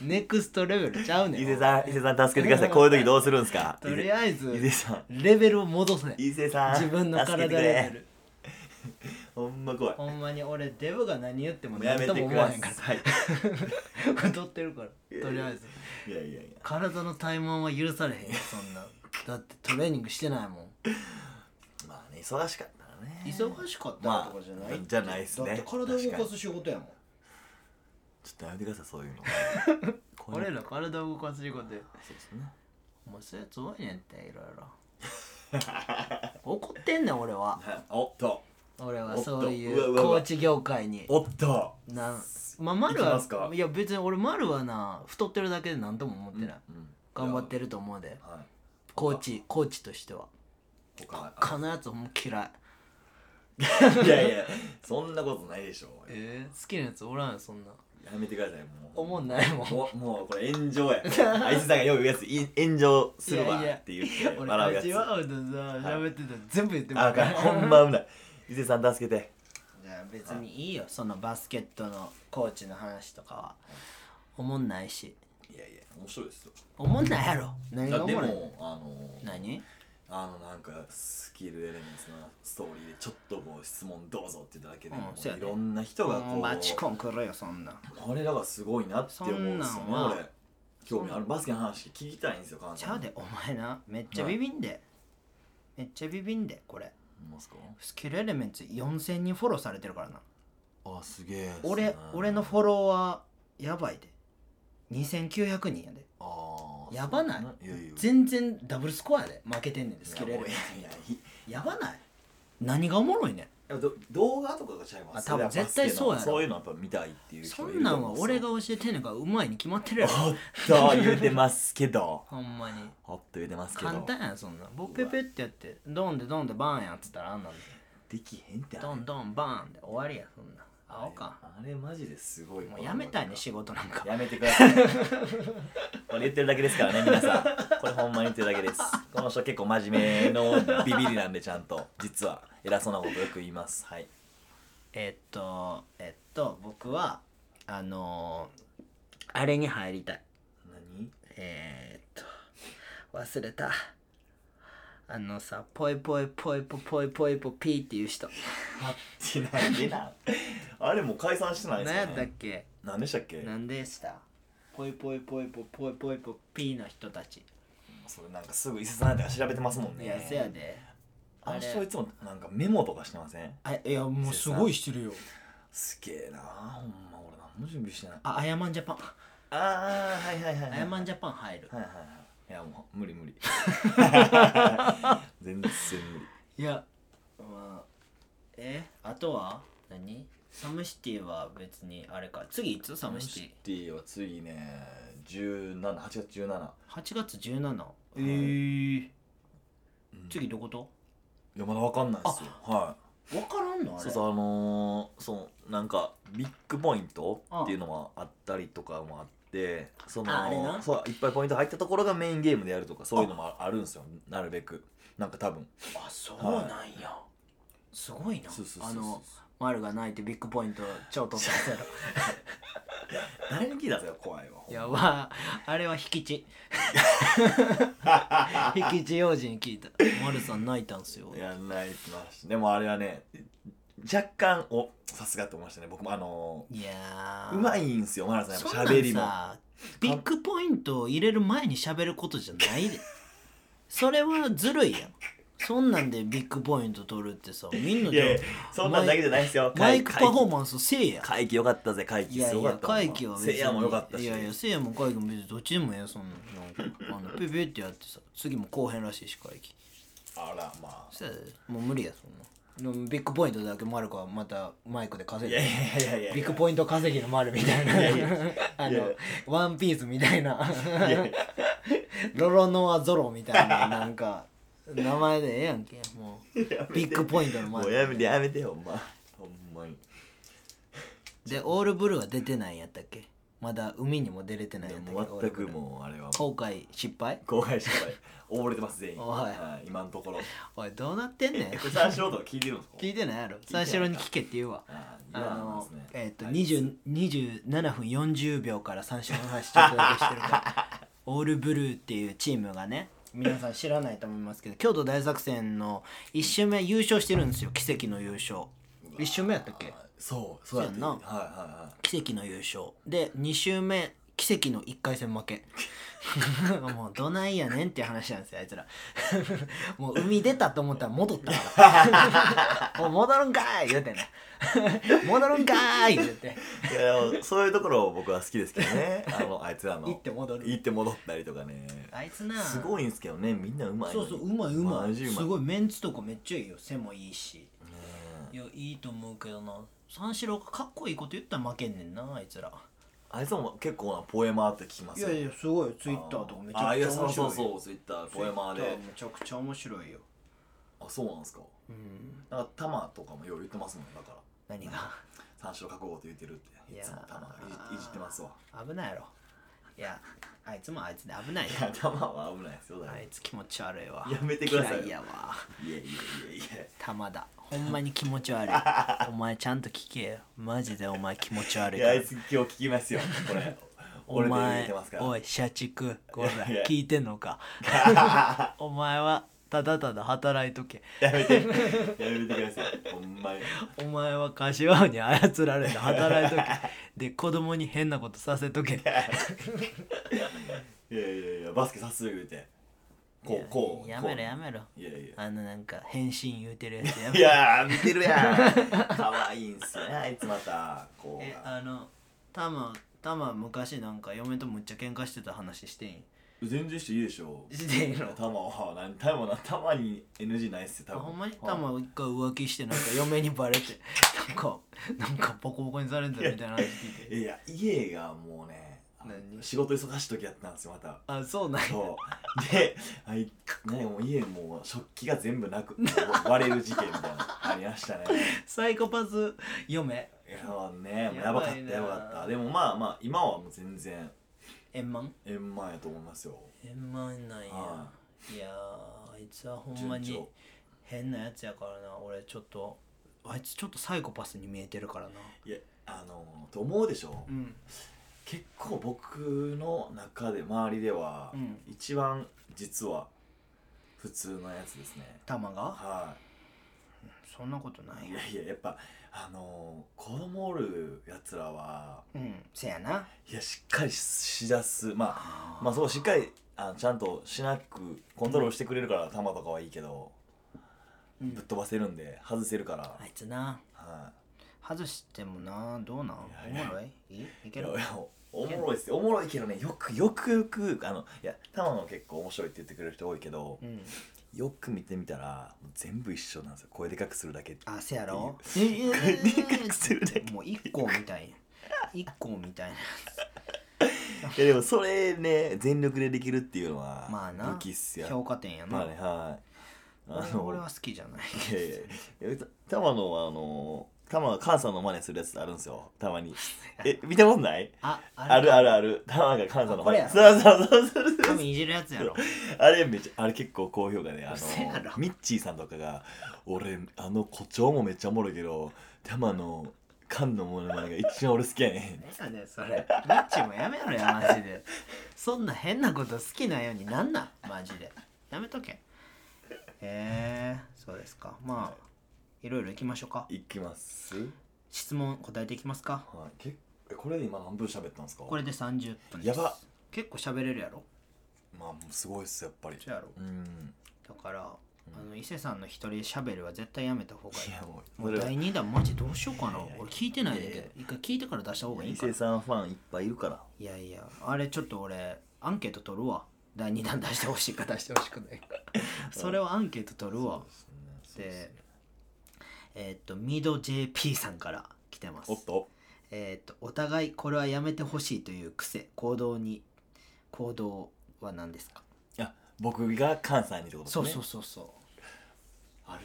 [SPEAKER 1] ネクストレベルちゃうねん。
[SPEAKER 2] 伊勢さん伊勢さん助けてください。こういう時どうするんですか？
[SPEAKER 1] とりあえず
[SPEAKER 2] 伊勢さん。
[SPEAKER 1] レベルを戻すねん
[SPEAKER 2] 伊勢さん
[SPEAKER 1] 自分の体レベル。
[SPEAKER 2] ほんま怖い。
[SPEAKER 1] ほんまに俺デブが何言っても何とも
[SPEAKER 2] めてくだ
[SPEAKER 1] 思わへんから。太ってるから。とりあえず。
[SPEAKER 2] いやいやいや。
[SPEAKER 1] 体の怠慢は許されへんよそんな。だってトレーニングしてないもん。
[SPEAKER 2] まあね忙しかったらね。
[SPEAKER 1] 忙しかったらとかじゃない、
[SPEAKER 2] まあじゃないっすね。
[SPEAKER 1] だって体動かす仕事やもん
[SPEAKER 2] ちょっとやめてくださいそういうの。(laughs)
[SPEAKER 1] 俺ら体動かす仕事や
[SPEAKER 2] そうですね。
[SPEAKER 1] お前そういうやつ多いねんっていろいろ。(laughs) 怒ってんねん俺は。
[SPEAKER 2] おっと。
[SPEAKER 1] 俺はそういうコーチ業界に。
[SPEAKER 2] おっと。
[SPEAKER 1] なまあ丸はいや別に俺丸はな太ってるだけで何とも思ってない、
[SPEAKER 2] うん
[SPEAKER 1] 頑張ってると思うで。
[SPEAKER 2] はい。
[SPEAKER 1] コーチコーチとしては。
[SPEAKER 2] 他
[SPEAKER 1] 他のやつ。も嫌い。
[SPEAKER 2] いやいやそんなことないでしょ
[SPEAKER 1] えー、好きなやつおらんよそんな
[SPEAKER 2] やめてくださいもう。
[SPEAKER 1] 思んないもん。
[SPEAKER 2] もうもうこれ炎上や。(laughs) あいつさんがよく言うやつい炎上するわ
[SPEAKER 1] いやいや。
[SPEAKER 2] って言って
[SPEAKER 1] 俺
[SPEAKER 2] 笑うやつ。
[SPEAKER 1] 味わうとさ喋ってたら全部言ってもら
[SPEAKER 2] あかん (laughs) ほんま危ない。伊勢さん助けて。
[SPEAKER 1] じゃあ別にいいよ。そのバスケットのコーチの話とかは。思んないし。
[SPEAKER 2] いやいや面白いですよ。
[SPEAKER 1] 思んないやろ。何が
[SPEAKER 2] だで
[SPEAKER 1] 思んない
[SPEAKER 2] もあの
[SPEAKER 1] 何？
[SPEAKER 2] あのなんかスキルエレメンツのストーリーでちょっとこう質問どうぞって言っただけでも
[SPEAKER 1] うんそうやね。
[SPEAKER 2] いろんな人がこう
[SPEAKER 1] マチコン来るよそんな。ん
[SPEAKER 2] あれだからすごいなって思うんですよね
[SPEAKER 1] そんなんは。
[SPEAKER 2] 俺興味ある。バスケの話聞きたいんですよ関
[SPEAKER 1] ちゃうでお前な。めっちゃビビんで。めっちゃビビんでこれ。
[SPEAKER 2] ますか？
[SPEAKER 1] スキルエレメンツ4000人フォローされてるからな。
[SPEAKER 2] あすげえ
[SPEAKER 1] 俺俺のフォロワーやばいで。2900人やで。
[SPEAKER 2] あー
[SPEAKER 1] やばない？
[SPEAKER 2] いやいや。
[SPEAKER 1] 全然ダブルスコアやで負けてんねんでス
[SPEAKER 2] いやもういやいや
[SPEAKER 1] や。ばない？何がおもろいねん。
[SPEAKER 2] ど動画とかがちゃいます？
[SPEAKER 1] あ多分絶対そうやろ。
[SPEAKER 2] そういうのやっぱ見たいっていう人
[SPEAKER 1] そ
[SPEAKER 2] いる
[SPEAKER 1] んなんは俺が教えてんねんからうまいに決まってるやろ。
[SPEAKER 2] おっと言うてますけど。(laughs)
[SPEAKER 1] ほんまに。
[SPEAKER 2] おっと言うてますけど。
[SPEAKER 1] 簡単やんそんなん。ボッペペってやってドンでドンでバーンやっつったらあんなんで。
[SPEAKER 2] できへんってあれ
[SPEAKER 1] ドンドンバーンで終わりやそんなん青か。
[SPEAKER 2] あれマジですごい
[SPEAKER 1] もうやめたいね仕事なんか。
[SPEAKER 2] やめてください。(laughs) これ言ってるだけですからね皆さん。これほんまに言ってるだけです。この人結構真面目のビビりなんでちゃんと。実は。偉そうなことよく言います。はい。
[SPEAKER 1] えっとえっと僕はあのーあれに入りたい。
[SPEAKER 2] 何？
[SPEAKER 1] えー、っと忘れたあのさポイポイポイポポイポイポピーっていう人
[SPEAKER 2] 待ってないでなあれもう解散してないです
[SPEAKER 1] 何やったっ
[SPEAKER 2] ね
[SPEAKER 1] け
[SPEAKER 2] 何でしたっけ
[SPEAKER 1] 何でしたポイポイポイポポイポイポピーの人たち
[SPEAKER 2] それなんかすぐ伊勢さんやったら調べてますもんね
[SPEAKER 1] いやせやで
[SPEAKER 2] あの
[SPEAKER 1] あれ
[SPEAKER 2] いつもなんかメモとかしてません
[SPEAKER 1] あいやもうすごいしてるよ
[SPEAKER 2] すげえなほんま俺何も準備してない
[SPEAKER 1] あアヤマンジャパン
[SPEAKER 2] ああはいはいはいはい
[SPEAKER 1] アヤマンジャパン入る
[SPEAKER 2] はいはいはいやもう無理無理。(laughs) 全然無理。
[SPEAKER 1] いやまあえあとは？何？サムシティは別にあれか。次いつ？サムシティ。
[SPEAKER 2] ティは次ね178月17
[SPEAKER 1] 8月17えー、
[SPEAKER 2] うん。
[SPEAKER 1] 次どこと？
[SPEAKER 2] いやまだわかんないですよ。は
[SPEAKER 1] 分からんの？あれ。
[SPEAKER 2] いそうそうあのー、そうなんかビッグポイントっていうのもあったりとかもあってそのそういっぱいポイント入ったところがメインゲームでやるとかそういうのもああるんですよなるべく。なんか多分。
[SPEAKER 1] あそうなんや、すごいな。あの丸が泣いてビッグポイント超取ったやろ。
[SPEAKER 2] 誰に聞いたんですか怖いわ
[SPEAKER 1] いやまああれは引き地。(laughs) 引き地用心に聞いた。丸さん泣いたんすよ。
[SPEAKER 2] いや泣いてました。でもあれはね若干おさすがと思いましたね。僕もあの
[SPEAKER 1] いや
[SPEAKER 2] ー。うまいんすよマナさん。やっぱ
[SPEAKER 1] そんなん
[SPEAKER 2] 喋りも。
[SPEAKER 1] さビッグポイントを入れる前に喋ることじゃないで。それはずるいやん。そんなんでビッグポイント取るってさみんないじゃ
[SPEAKER 2] やいやそんなんだけじゃないですよ。
[SPEAKER 1] マイクパフォー
[SPEAKER 2] ン
[SPEAKER 1] マンスせえや。
[SPEAKER 2] 会期よかったぜ会
[SPEAKER 1] いやいや
[SPEAKER 2] ごかったもん
[SPEAKER 1] 会期は
[SPEAKER 2] せいやもよかったし。
[SPEAKER 1] いやいやせいやも会期も別にどっちでもええよそんな。なんかあのペペってやってさ次も後編らしいし会期。
[SPEAKER 2] あらま
[SPEAKER 1] そうやで。もう無理やそんなビッグポイントだけマルコはまたマイクで
[SPEAKER 2] あ
[SPEAKER 1] 稼いで。ビッグポイント稼ぎの丸みたいな。あのワンピースみたいな。ロロノアゾロみたいななんか名前でええやんけ。もうビッグポイントの丸
[SPEAKER 2] もうやめてやめてほんま。ほんまに。
[SPEAKER 1] でオールブルーは出てないんやったっけ？まだ海にも出れてないやったっけ？
[SPEAKER 2] も全くもうあれは。
[SPEAKER 1] 後悔失敗？
[SPEAKER 2] 後輩失敗溺れてます全員。
[SPEAKER 1] おい。
[SPEAKER 2] はい今のところ。(laughs)
[SPEAKER 1] おいどうなってんねん。
[SPEAKER 2] え (laughs) これ三四郎とか聞いてるんですか
[SPEAKER 1] 聞いてないやろ。三四郎に聞けって言うわ。
[SPEAKER 2] あ
[SPEAKER 1] あのえっ、と
[SPEAKER 2] はい。
[SPEAKER 1] 20 27分40秒から三四郎の話ちょっとだけしてるから。(laughs) オールブルーっていうチームがね皆さん知らないと思いますけど京都大作戦の1周目優勝してるんですよ。奇跡の優勝。1周目やったっけ？
[SPEAKER 2] そうそうやって。
[SPEAKER 1] そうやんな。
[SPEAKER 2] はいはいはい。
[SPEAKER 1] 奇跡の優勝。で2周目奇跡の1回戦負け (laughs) もうどないやねんっていう話なんですよあいつら。(laughs) もう海出たと思ったら戻ったから。(laughs) もう戻るんかーい言うてね。戻るんかーい言うて。
[SPEAKER 2] いやそういうところ僕は好きですけどね。あのあいつらの。
[SPEAKER 1] 行って戻る。
[SPEAKER 2] 行って戻ったりとかね。
[SPEAKER 1] あいつな。
[SPEAKER 2] すごいんですけどねみんなうまい。
[SPEAKER 1] そうそううまいうまい。すごいメンツとかめっちゃいいよ背もいいし。
[SPEAKER 2] ね
[SPEAKER 1] いやいいと思うけどな。三四郎がかっこいいこと言ったら負けんねんなあいつら
[SPEAKER 2] あいつも結構なポエマーって聞きますよ。
[SPEAKER 1] いやいやすごい。ツイッターとかめちゃ
[SPEAKER 2] あいや
[SPEAKER 1] くちゃ面白い
[SPEAKER 2] そうそうそうツイッターポエマーで。
[SPEAKER 1] めちゃくちゃ面白いよ。
[SPEAKER 2] あそうなんですか。
[SPEAKER 1] うん。
[SPEAKER 2] なんかタマとかもよう言ってますもんだから。
[SPEAKER 1] 何が？
[SPEAKER 2] 三四郎覚悟と言ってるって。いつもタマいじいじってますわ。
[SPEAKER 1] 危ないやろ。いやあいつもあいつで危ないよ。
[SPEAKER 2] いやタマは危ないですよだい
[SPEAKER 1] あいつ気持ち悪いわ。
[SPEAKER 2] やめてくださいよ。
[SPEAKER 1] 嫌いやわ。
[SPEAKER 2] ぶいやいやいやいや。
[SPEAKER 1] 玉だほんまに気持ち悪い。(laughs) お前ちゃんと聞けよ。マジでお前気持ち悪い
[SPEAKER 2] い
[SPEAKER 1] から。
[SPEAKER 2] やあいつ今日聞きますよ。(laughs) これ。
[SPEAKER 1] お
[SPEAKER 2] 俺で言
[SPEAKER 1] 前
[SPEAKER 2] ってますから。
[SPEAKER 1] おい社畜。こら
[SPEAKER 2] いやいや。
[SPEAKER 1] 聞いてんのか？(laughs) お前はただただ働いとけ。
[SPEAKER 2] やめて。やめてください。ほんまに。
[SPEAKER 1] お前は柏に操られて働いとけ。で子供に変なことさせとけ。
[SPEAKER 2] いやいやいやバスケさすが言うてこうこう
[SPEAKER 1] やめろやめろ。
[SPEAKER 2] いやいや。
[SPEAKER 1] あのなんか返信言うてるやつやめ (laughs)
[SPEAKER 2] い
[SPEAKER 1] ろ
[SPEAKER 2] やー見てるやん。(laughs) 可愛いんすよねあいつまたこ
[SPEAKER 1] え
[SPEAKER 2] う
[SPEAKER 1] あのたまたま昔なんか嫁とむっちゃ喧嘩してた話してん
[SPEAKER 2] う全然していいでしょ。
[SPEAKER 1] していいの？
[SPEAKER 2] たまは何たまなたまに NG ないっすよ多分。
[SPEAKER 1] あほんまに？
[SPEAKER 2] はい。
[SPEAKER 1] たま一回浮気してなんか嫁にバレてなんかなんかボコボコにされてたみたいな話聞いて。
[SPEAKER 2] いや家がもうね
[SPEAKER 1] 何？
[SPEAKER 2] 仕事忙しい時やったんですよまた。
[SPEAKER 1] あそうなんや。
[SPEAKER 2] そう。であいねもう家もう食器が全部なく (laughs) 割れる事件みたいなのありましたね。
[SPEAKER 1] サイコパス嫁。
[SPEAKER 2] いやねや
[SPEAKER 1] やば
[SPEAKER 2] かったやばかった。でもまあまあ今はもう全然
[SPEAKER 1] 円満？
[SPEAKER 2] 円満やと思いますよ。
[SPEAKER 1] 円満なんや。
[SPEAKER 2] はい。
[SPEAKER 1] やーあいつはほんまに変なやつやからな。俺ちょっとあいつちょっとサイコパスに見えてるからな。い
[SPEAKER 2] やあのと思うでしょ。
[SPEAKER 1] うん
[SPEAKER 2] 結構僕の中で周りでは
[SPEAKER 1] うん。
[SPEAKER 2] 一番実は普通のやつですね。
[SPEAKER 1] タマが？
[SPEAKER 2] は
[SPEAKER 1] そんなことない。
[SPEAKER 2] いい
[SPEAKER 1] よ
[SPEAKER 2] やいややっぱあの子供おるやつらは
[SPEAKER 1] うん。せやな。い
[SPEAKER 2] やしっかりしだす。まあまあそうしっかりあのちゃんとしなくコントロールしてくれるから球とかはいいけど、
[SPEAKER 1] うん。
[SPEAKER 2] ぶっ飛ばせるんで外せるから、
[SPEAKER 1] あいつな。
[SPEAKER 2] は
[SPEAKER 1] 外してもなどうなん？お
[SPEAKER 2] いやいや
[SPEAKER 1] もろい？いい？ける？
[SPEAKER 2] いやいやおもろいっす。よおもろいけどねよくよくよくあのいや玉野結構面白いって言ってくれる人多いけど
[SPEAKER 1] うん。
[SPEAKER 2] よく見てみたら全部一緒なんですよ。声でかくするだけ
[SPEAKER 1] あせやろ？
[SPEAKER 2] 声でかくするだけ。
[SPEAKER 1] もう一個みたい。一個みたいな (laughs) い
[SPEAKER 2] やでもそれね全力でできるっていうのは
[SPEAKER 1] まあな
[SPEAKER 2] 武器っすよ
[SPEAKER 1] 評価点やな、
[SPEAKER 2] まあねはい。あ
[SPEAKER 1] 俺
[SPEAKER 2] の
[SPEAKER 1] 俺は好きじゃない。
[SPEAKER 2] いやいや玉野はあの玉が母さんの真似するやつあるんですよ。たまに。(laughs) え見たことない？
[SPEAKER 1] あ
[SPEAKER 2] あるある
[SPEAKER 1] あ
[SPEAKER 2] ある。玉が母さんの真似。そうそうそうそう
[SPEAKER 1] 髪いじるやつやろ
[SPEAKER 2] あれめっちゃあれ結構高評価であのミッチーさんとかが俺あの誇張もめっちゃおもろいけど玉の缶のものまねが一番俺好きやね
[SPEAKER 1] 何やねんそれミッチもやめろやマジでそんな変なこと好きなようになんなマジでやめとけへえそうですかまあいろいろいきましょうか。
[SPEAKER 2] いきます？
[SPEAKER 1] 質問答えていきますか？
[SPEAKER 2] はい。けえこれで今何分喋ったんですか？
[SPEAKER 1] これで30分です。
[SPEAKER 2] やば。
[SPEAKER 1] 結構喋れるやろ？
[SPEAKER 2] まあすごいっすやっぱり。
[SPEAKER 1] そうやろ？
[SPEAKER 2] うん。
[SPEAKER 1] だから、あの伊勢さんの一人喋りは絶対やめた方がいい。
[SPEAKER 2] いやもう
[SPEAKER 1] もう第2弾マジどうしようかな。俺聞いてないんだけど一回聞いてから出した方がいい
[SPEAKER 2] 伊勢さんファンいっぱいいるから。
[SPEAKER 1] いやいや。あれちょっと俺アンケート取るわ。第2弾出してほしいか出してほしくないか。(laughs) それをアンケート取るわ。
[SPEAKER 2] そうですね。
[SPEAKER 1] でえーっとミド JP さんから来てます。
[SPEAKER 2] おっと。
[SPEAKER 1] えーっとお互いこれはやめてほしいという癖行動に行動は何ですか？
[SPEAKER 2] いや僕が関西にってことですね。
[SPEAKER 1] そうそうそうそう。
[SPEAKER 2] ある。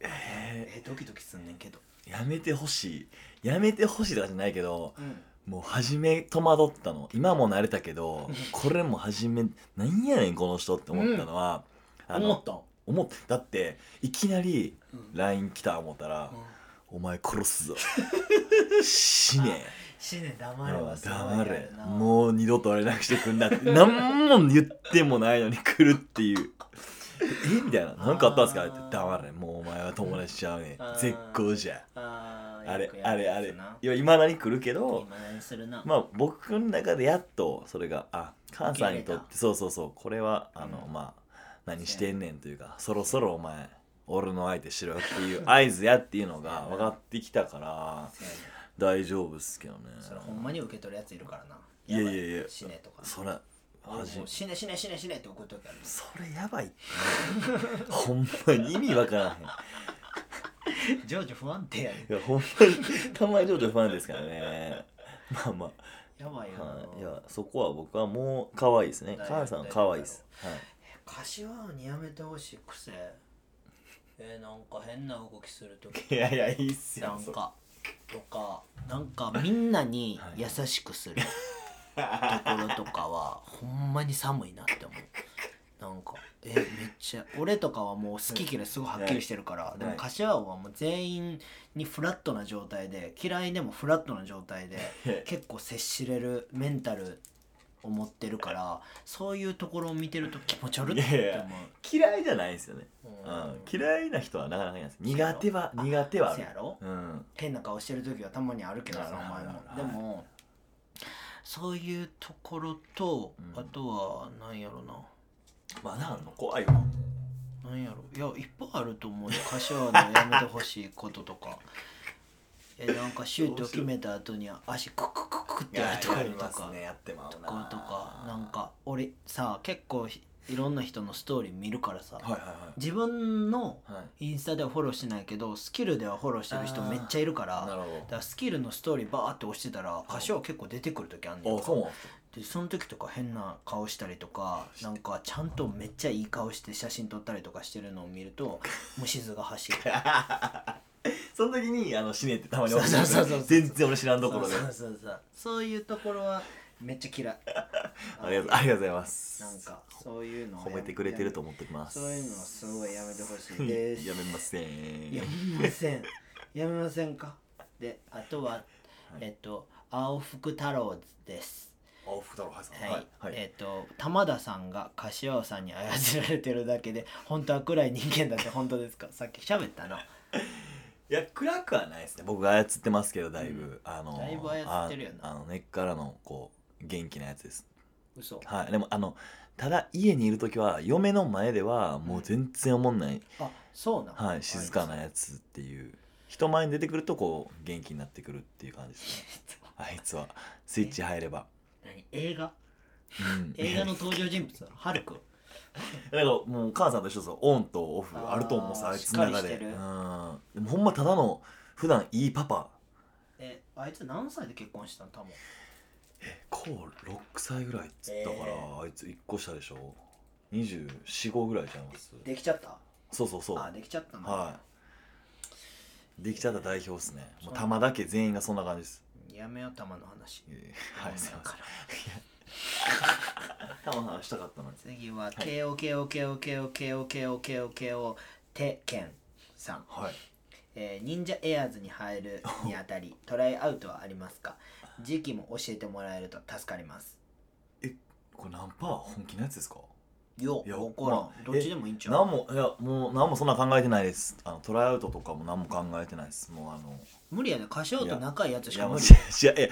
[SPEAKER 2] え
[SPEAKER 1] えードキドキすんねんけど。
[SPEAKER 2] ーやめてほしい。やめてほしいとかじゃないけど
[SPEAKER 1] うん。
[SPEAKER 2] もう初め戸惑ったの。今も慣れたけどこれも初めなんやねんこの人って思ったのは、あの
[SPEAKER 1] 思ったん
[SPEAKER 2] 思っただっていきなり
[SPEAKER 1] うん。
[SPEAKER 2] LINE 来た思ったら
[SPEAKER 1] うん「
[SPEAKER 2] お前殺すぞ。(laughs) 死ね。
[SPEAKER 1] 死ね黙れは
[SPEAKER 2] 黙れ。もう二度と連絡してくんな」って。何も言ってもないのに来るっていう「えみたいな「何かあったんすか?」って「黙れ。もうお前は友達ちゃうね絶好じゃ」
[SPEAKER 1] あ
[SPEAKER 2] れあれあれ。
[SPEAKER 1] い
[SPEAKER 2] や今だに来るけど
[SPEAKER 1] 今何するな。
[SPEAKER 2] まあ僕の中でやっとそれがあ関西にとってそうそうそう。これはあの、
[SPEAKER 1] うん。
[SPEAKER 2] まあ何してんねんというかそろそろお前俺の相手しろよっていう (laughs) 合図やっていうのが分かってきたから大丈夫っすけどね。
[SPEAKER 1] それほんまに受け取るやついるからな。い
[SPEAKER 2] やいやいや
[SPEAKER 1] 死ねとか。
[SPEAKER 2] それ
[SPEAKER 1] 死ね死ね死ね死ねって送るときある
[SPEAKER 2] それやばい (laughs) ほんまに意味わからへん。
[SPEAKER 1] 情緒不安定やね。
[SPEAKER 2] いやほんまにたまにちょっと不安ですからね。まあま
[SPEAKER 1] やばいよ
[SPEAKER 2] はい、いやそこは僕はもう可愛いですね。母さん可愛いです、はい
[SPEAKER 1] 柏にやめてほしい癖。えー、なんか変な動きするとき
[SPEAKER 2] いやいやいいっすよ
[SPEAKER 1] なんかとかなんかみんなに
[SPEAKER 2] はい。
[SPEAKER 1] 優しくする。ところとかは (laughs) ほんまに寒いなって思う。なんかえめっちゃ俺とかはもう好き嫌いすごいはっきりしてるから、
[SPEAKER 2] い。
[SPEAKER 1] でも柏はもう全員にフラットな状態で嫌いでもフラットな状態で結構接しれるメンタルを持ってるからそういうところを見てると気持ち悪いって思う。
[SPEAKER 2] 嫌いじゃないですよね、
[SPEAKER 1] う
[SPEAKER 2] うん。ん、嫌いな人はなかなかいないです。苦手は
[SPEAKER 1] あ
[SPEAKER 2] 苦手はある。
[SPEAKER 1] せやろ？
[SPEAKER 2] うん。
[SPEAKER 1] 変な顔してる時はたまにあるけどさお前も。でもそういうところと、
[SPEAKER 2] うん。
[SPEAKER 1] あとはなんやろな。
[SPEAKER 2] まだあんの？怖いわ。
[SPEAKER 1] なんやろ？いやいっぱいあると思うよ。柏のやめてほしいこととかえなんかシュート決めた後に足ククククって
[SPEAKER 2] いや
[SPEAKER 1] やるとこ
[SPEAKER 2] やり
[SPEAKER 1] ろとか、とかとかなんか俺さ結構ひいろんな人のストーリー見るからさ、
[SPEAKER 2] はいはい
[SPEAKER 1] 自分のインスタではフォローしてないけどスキルではフォローしてる人めっちゃいるからだからスキルのストーリーバーって押してたら歌唱結構出てくる時あんねん。
[SPEAKER 2] か。
[SPEAKER 1] でその時とか変な顔したりとかなんかちゃんとめっちゃいい顔して写真撮ったりとかしてるのを見ると (laughs) 虫図が走る (laughs) (laughs)
[SPEAKER 2] その時にあの死ねってたまに
[SPEAKER 1] そうそうそうそう
[SPEAKER 2] 全然俺知らんところで。
[SPEAKER 1] そうそうそうそう。いうところはめっちゃ嫌い。(laughs)
[SPEAKER 2] ありがとうありがとうございます。
[SPEAKER 1] なんかそういうのを
[SPEAKER 2] 褒めてくれてると思ってます。
[SPEAKER 1] そういうのはすごいやめてほしい。(laughs) です。
[SPEAKER 2] やめません。
[SPEAKER 1] やめません。やめませんか？であとは、えっと青福太郎です。
[SPEAKER 2] あ福太郎はいさん。
[SPEAKER 1] はい、
[SPEAKER 2] はい。はい。
[SPEAKER 1] えっ、と玉田さんが柏尾さんに操られてるだけで本当は暗い人間だって本当ですか？さっき喋ったない
[SPEAKER 2] や暗くはないですね。僕が操ってますけどだいぶ、あの
[SPEAKER 1] だいぶ操ってるよな。
[SPEAKER 2] ああの根っからのこう元気なやつです。
[SPEAKER 1] 嘘。
[SPEAKER 2] はい。でもあのただ家にいる時は嫁の前ではもう全然思んない、
[SPEAKER 1] あそうなの
[SPEAKER 2] はい。静かなやつっていう。人前に出てくるとこう元気になってくるっていう感じですね。(laughs) あいつは。スイッチ入れば、
[SPEAKER 1] 何？映画？
[SPEAKER 2] うん、
[SPEAKER 1] 映画の登場人物ハルク (laughs)
[SPEAKER 2] だからもう母さんと一緒ですよ。オンとオフあると思うさ
[SPEAKER 1] あ
[SPEAKER 2] いつの中で
[SPEAKER 1] しっかりしてる。
[SPEAKER 2] うん。でもほんまただの普段いいパパ。
[SPEAKER 1] えあいつ何歳で結婚したの多分。
[SPEAKER 2] こう6歳ぐらいっつったから、
[SPEAKER 1] え
[SPEAKER 2] あいつ1個下でしょ。245ぐらいちゃいます。
[SPEAKER 1] できちゃった？
[SPEAKER 2] そうそうそう。
[SPEAKER 1] あできちゃったの
[SPEAKER 2] はい。できちゃった代表ですね。も
[SPEAKER 1] そう
[SPEAKER 2] う玉だけ全員がそんな感じです。
[SPEAKER 1] やめよう玉の話。
[SPEAKER 2] えーはいすいません。
[SPEAKER 1] だから
[SPEAKER 2] 玉の話したかったの？に
[SPEAKER 1] 次は KOKOKOKOKOKOKOKO てけんさん。
[SPEAKER 2] はい。
[SPEAKER 1] えー忍者エアーズに入るにあたりトライアウトはありますか？時期も教えてもらえると助かります。
[SPEAKER 2] これ何パー？本気のやつですか？
[SPEAKER 1] よ
[SPEAKER 2] いや
[SPEAKER 1] 分からん、
[SPEAKER 2] まあ
[SPEAKER 1] どっちでもいいんちゃう？
[SPEAKER 2] 何もいやもう何もそんな考えてないです。あのトライアウトとかも何も考えてないです。もうあの。
[SPEAKER 1] 無理やね。歌唱と仲いいやつしか無理。
[SPEAKER 2] 違う違ういや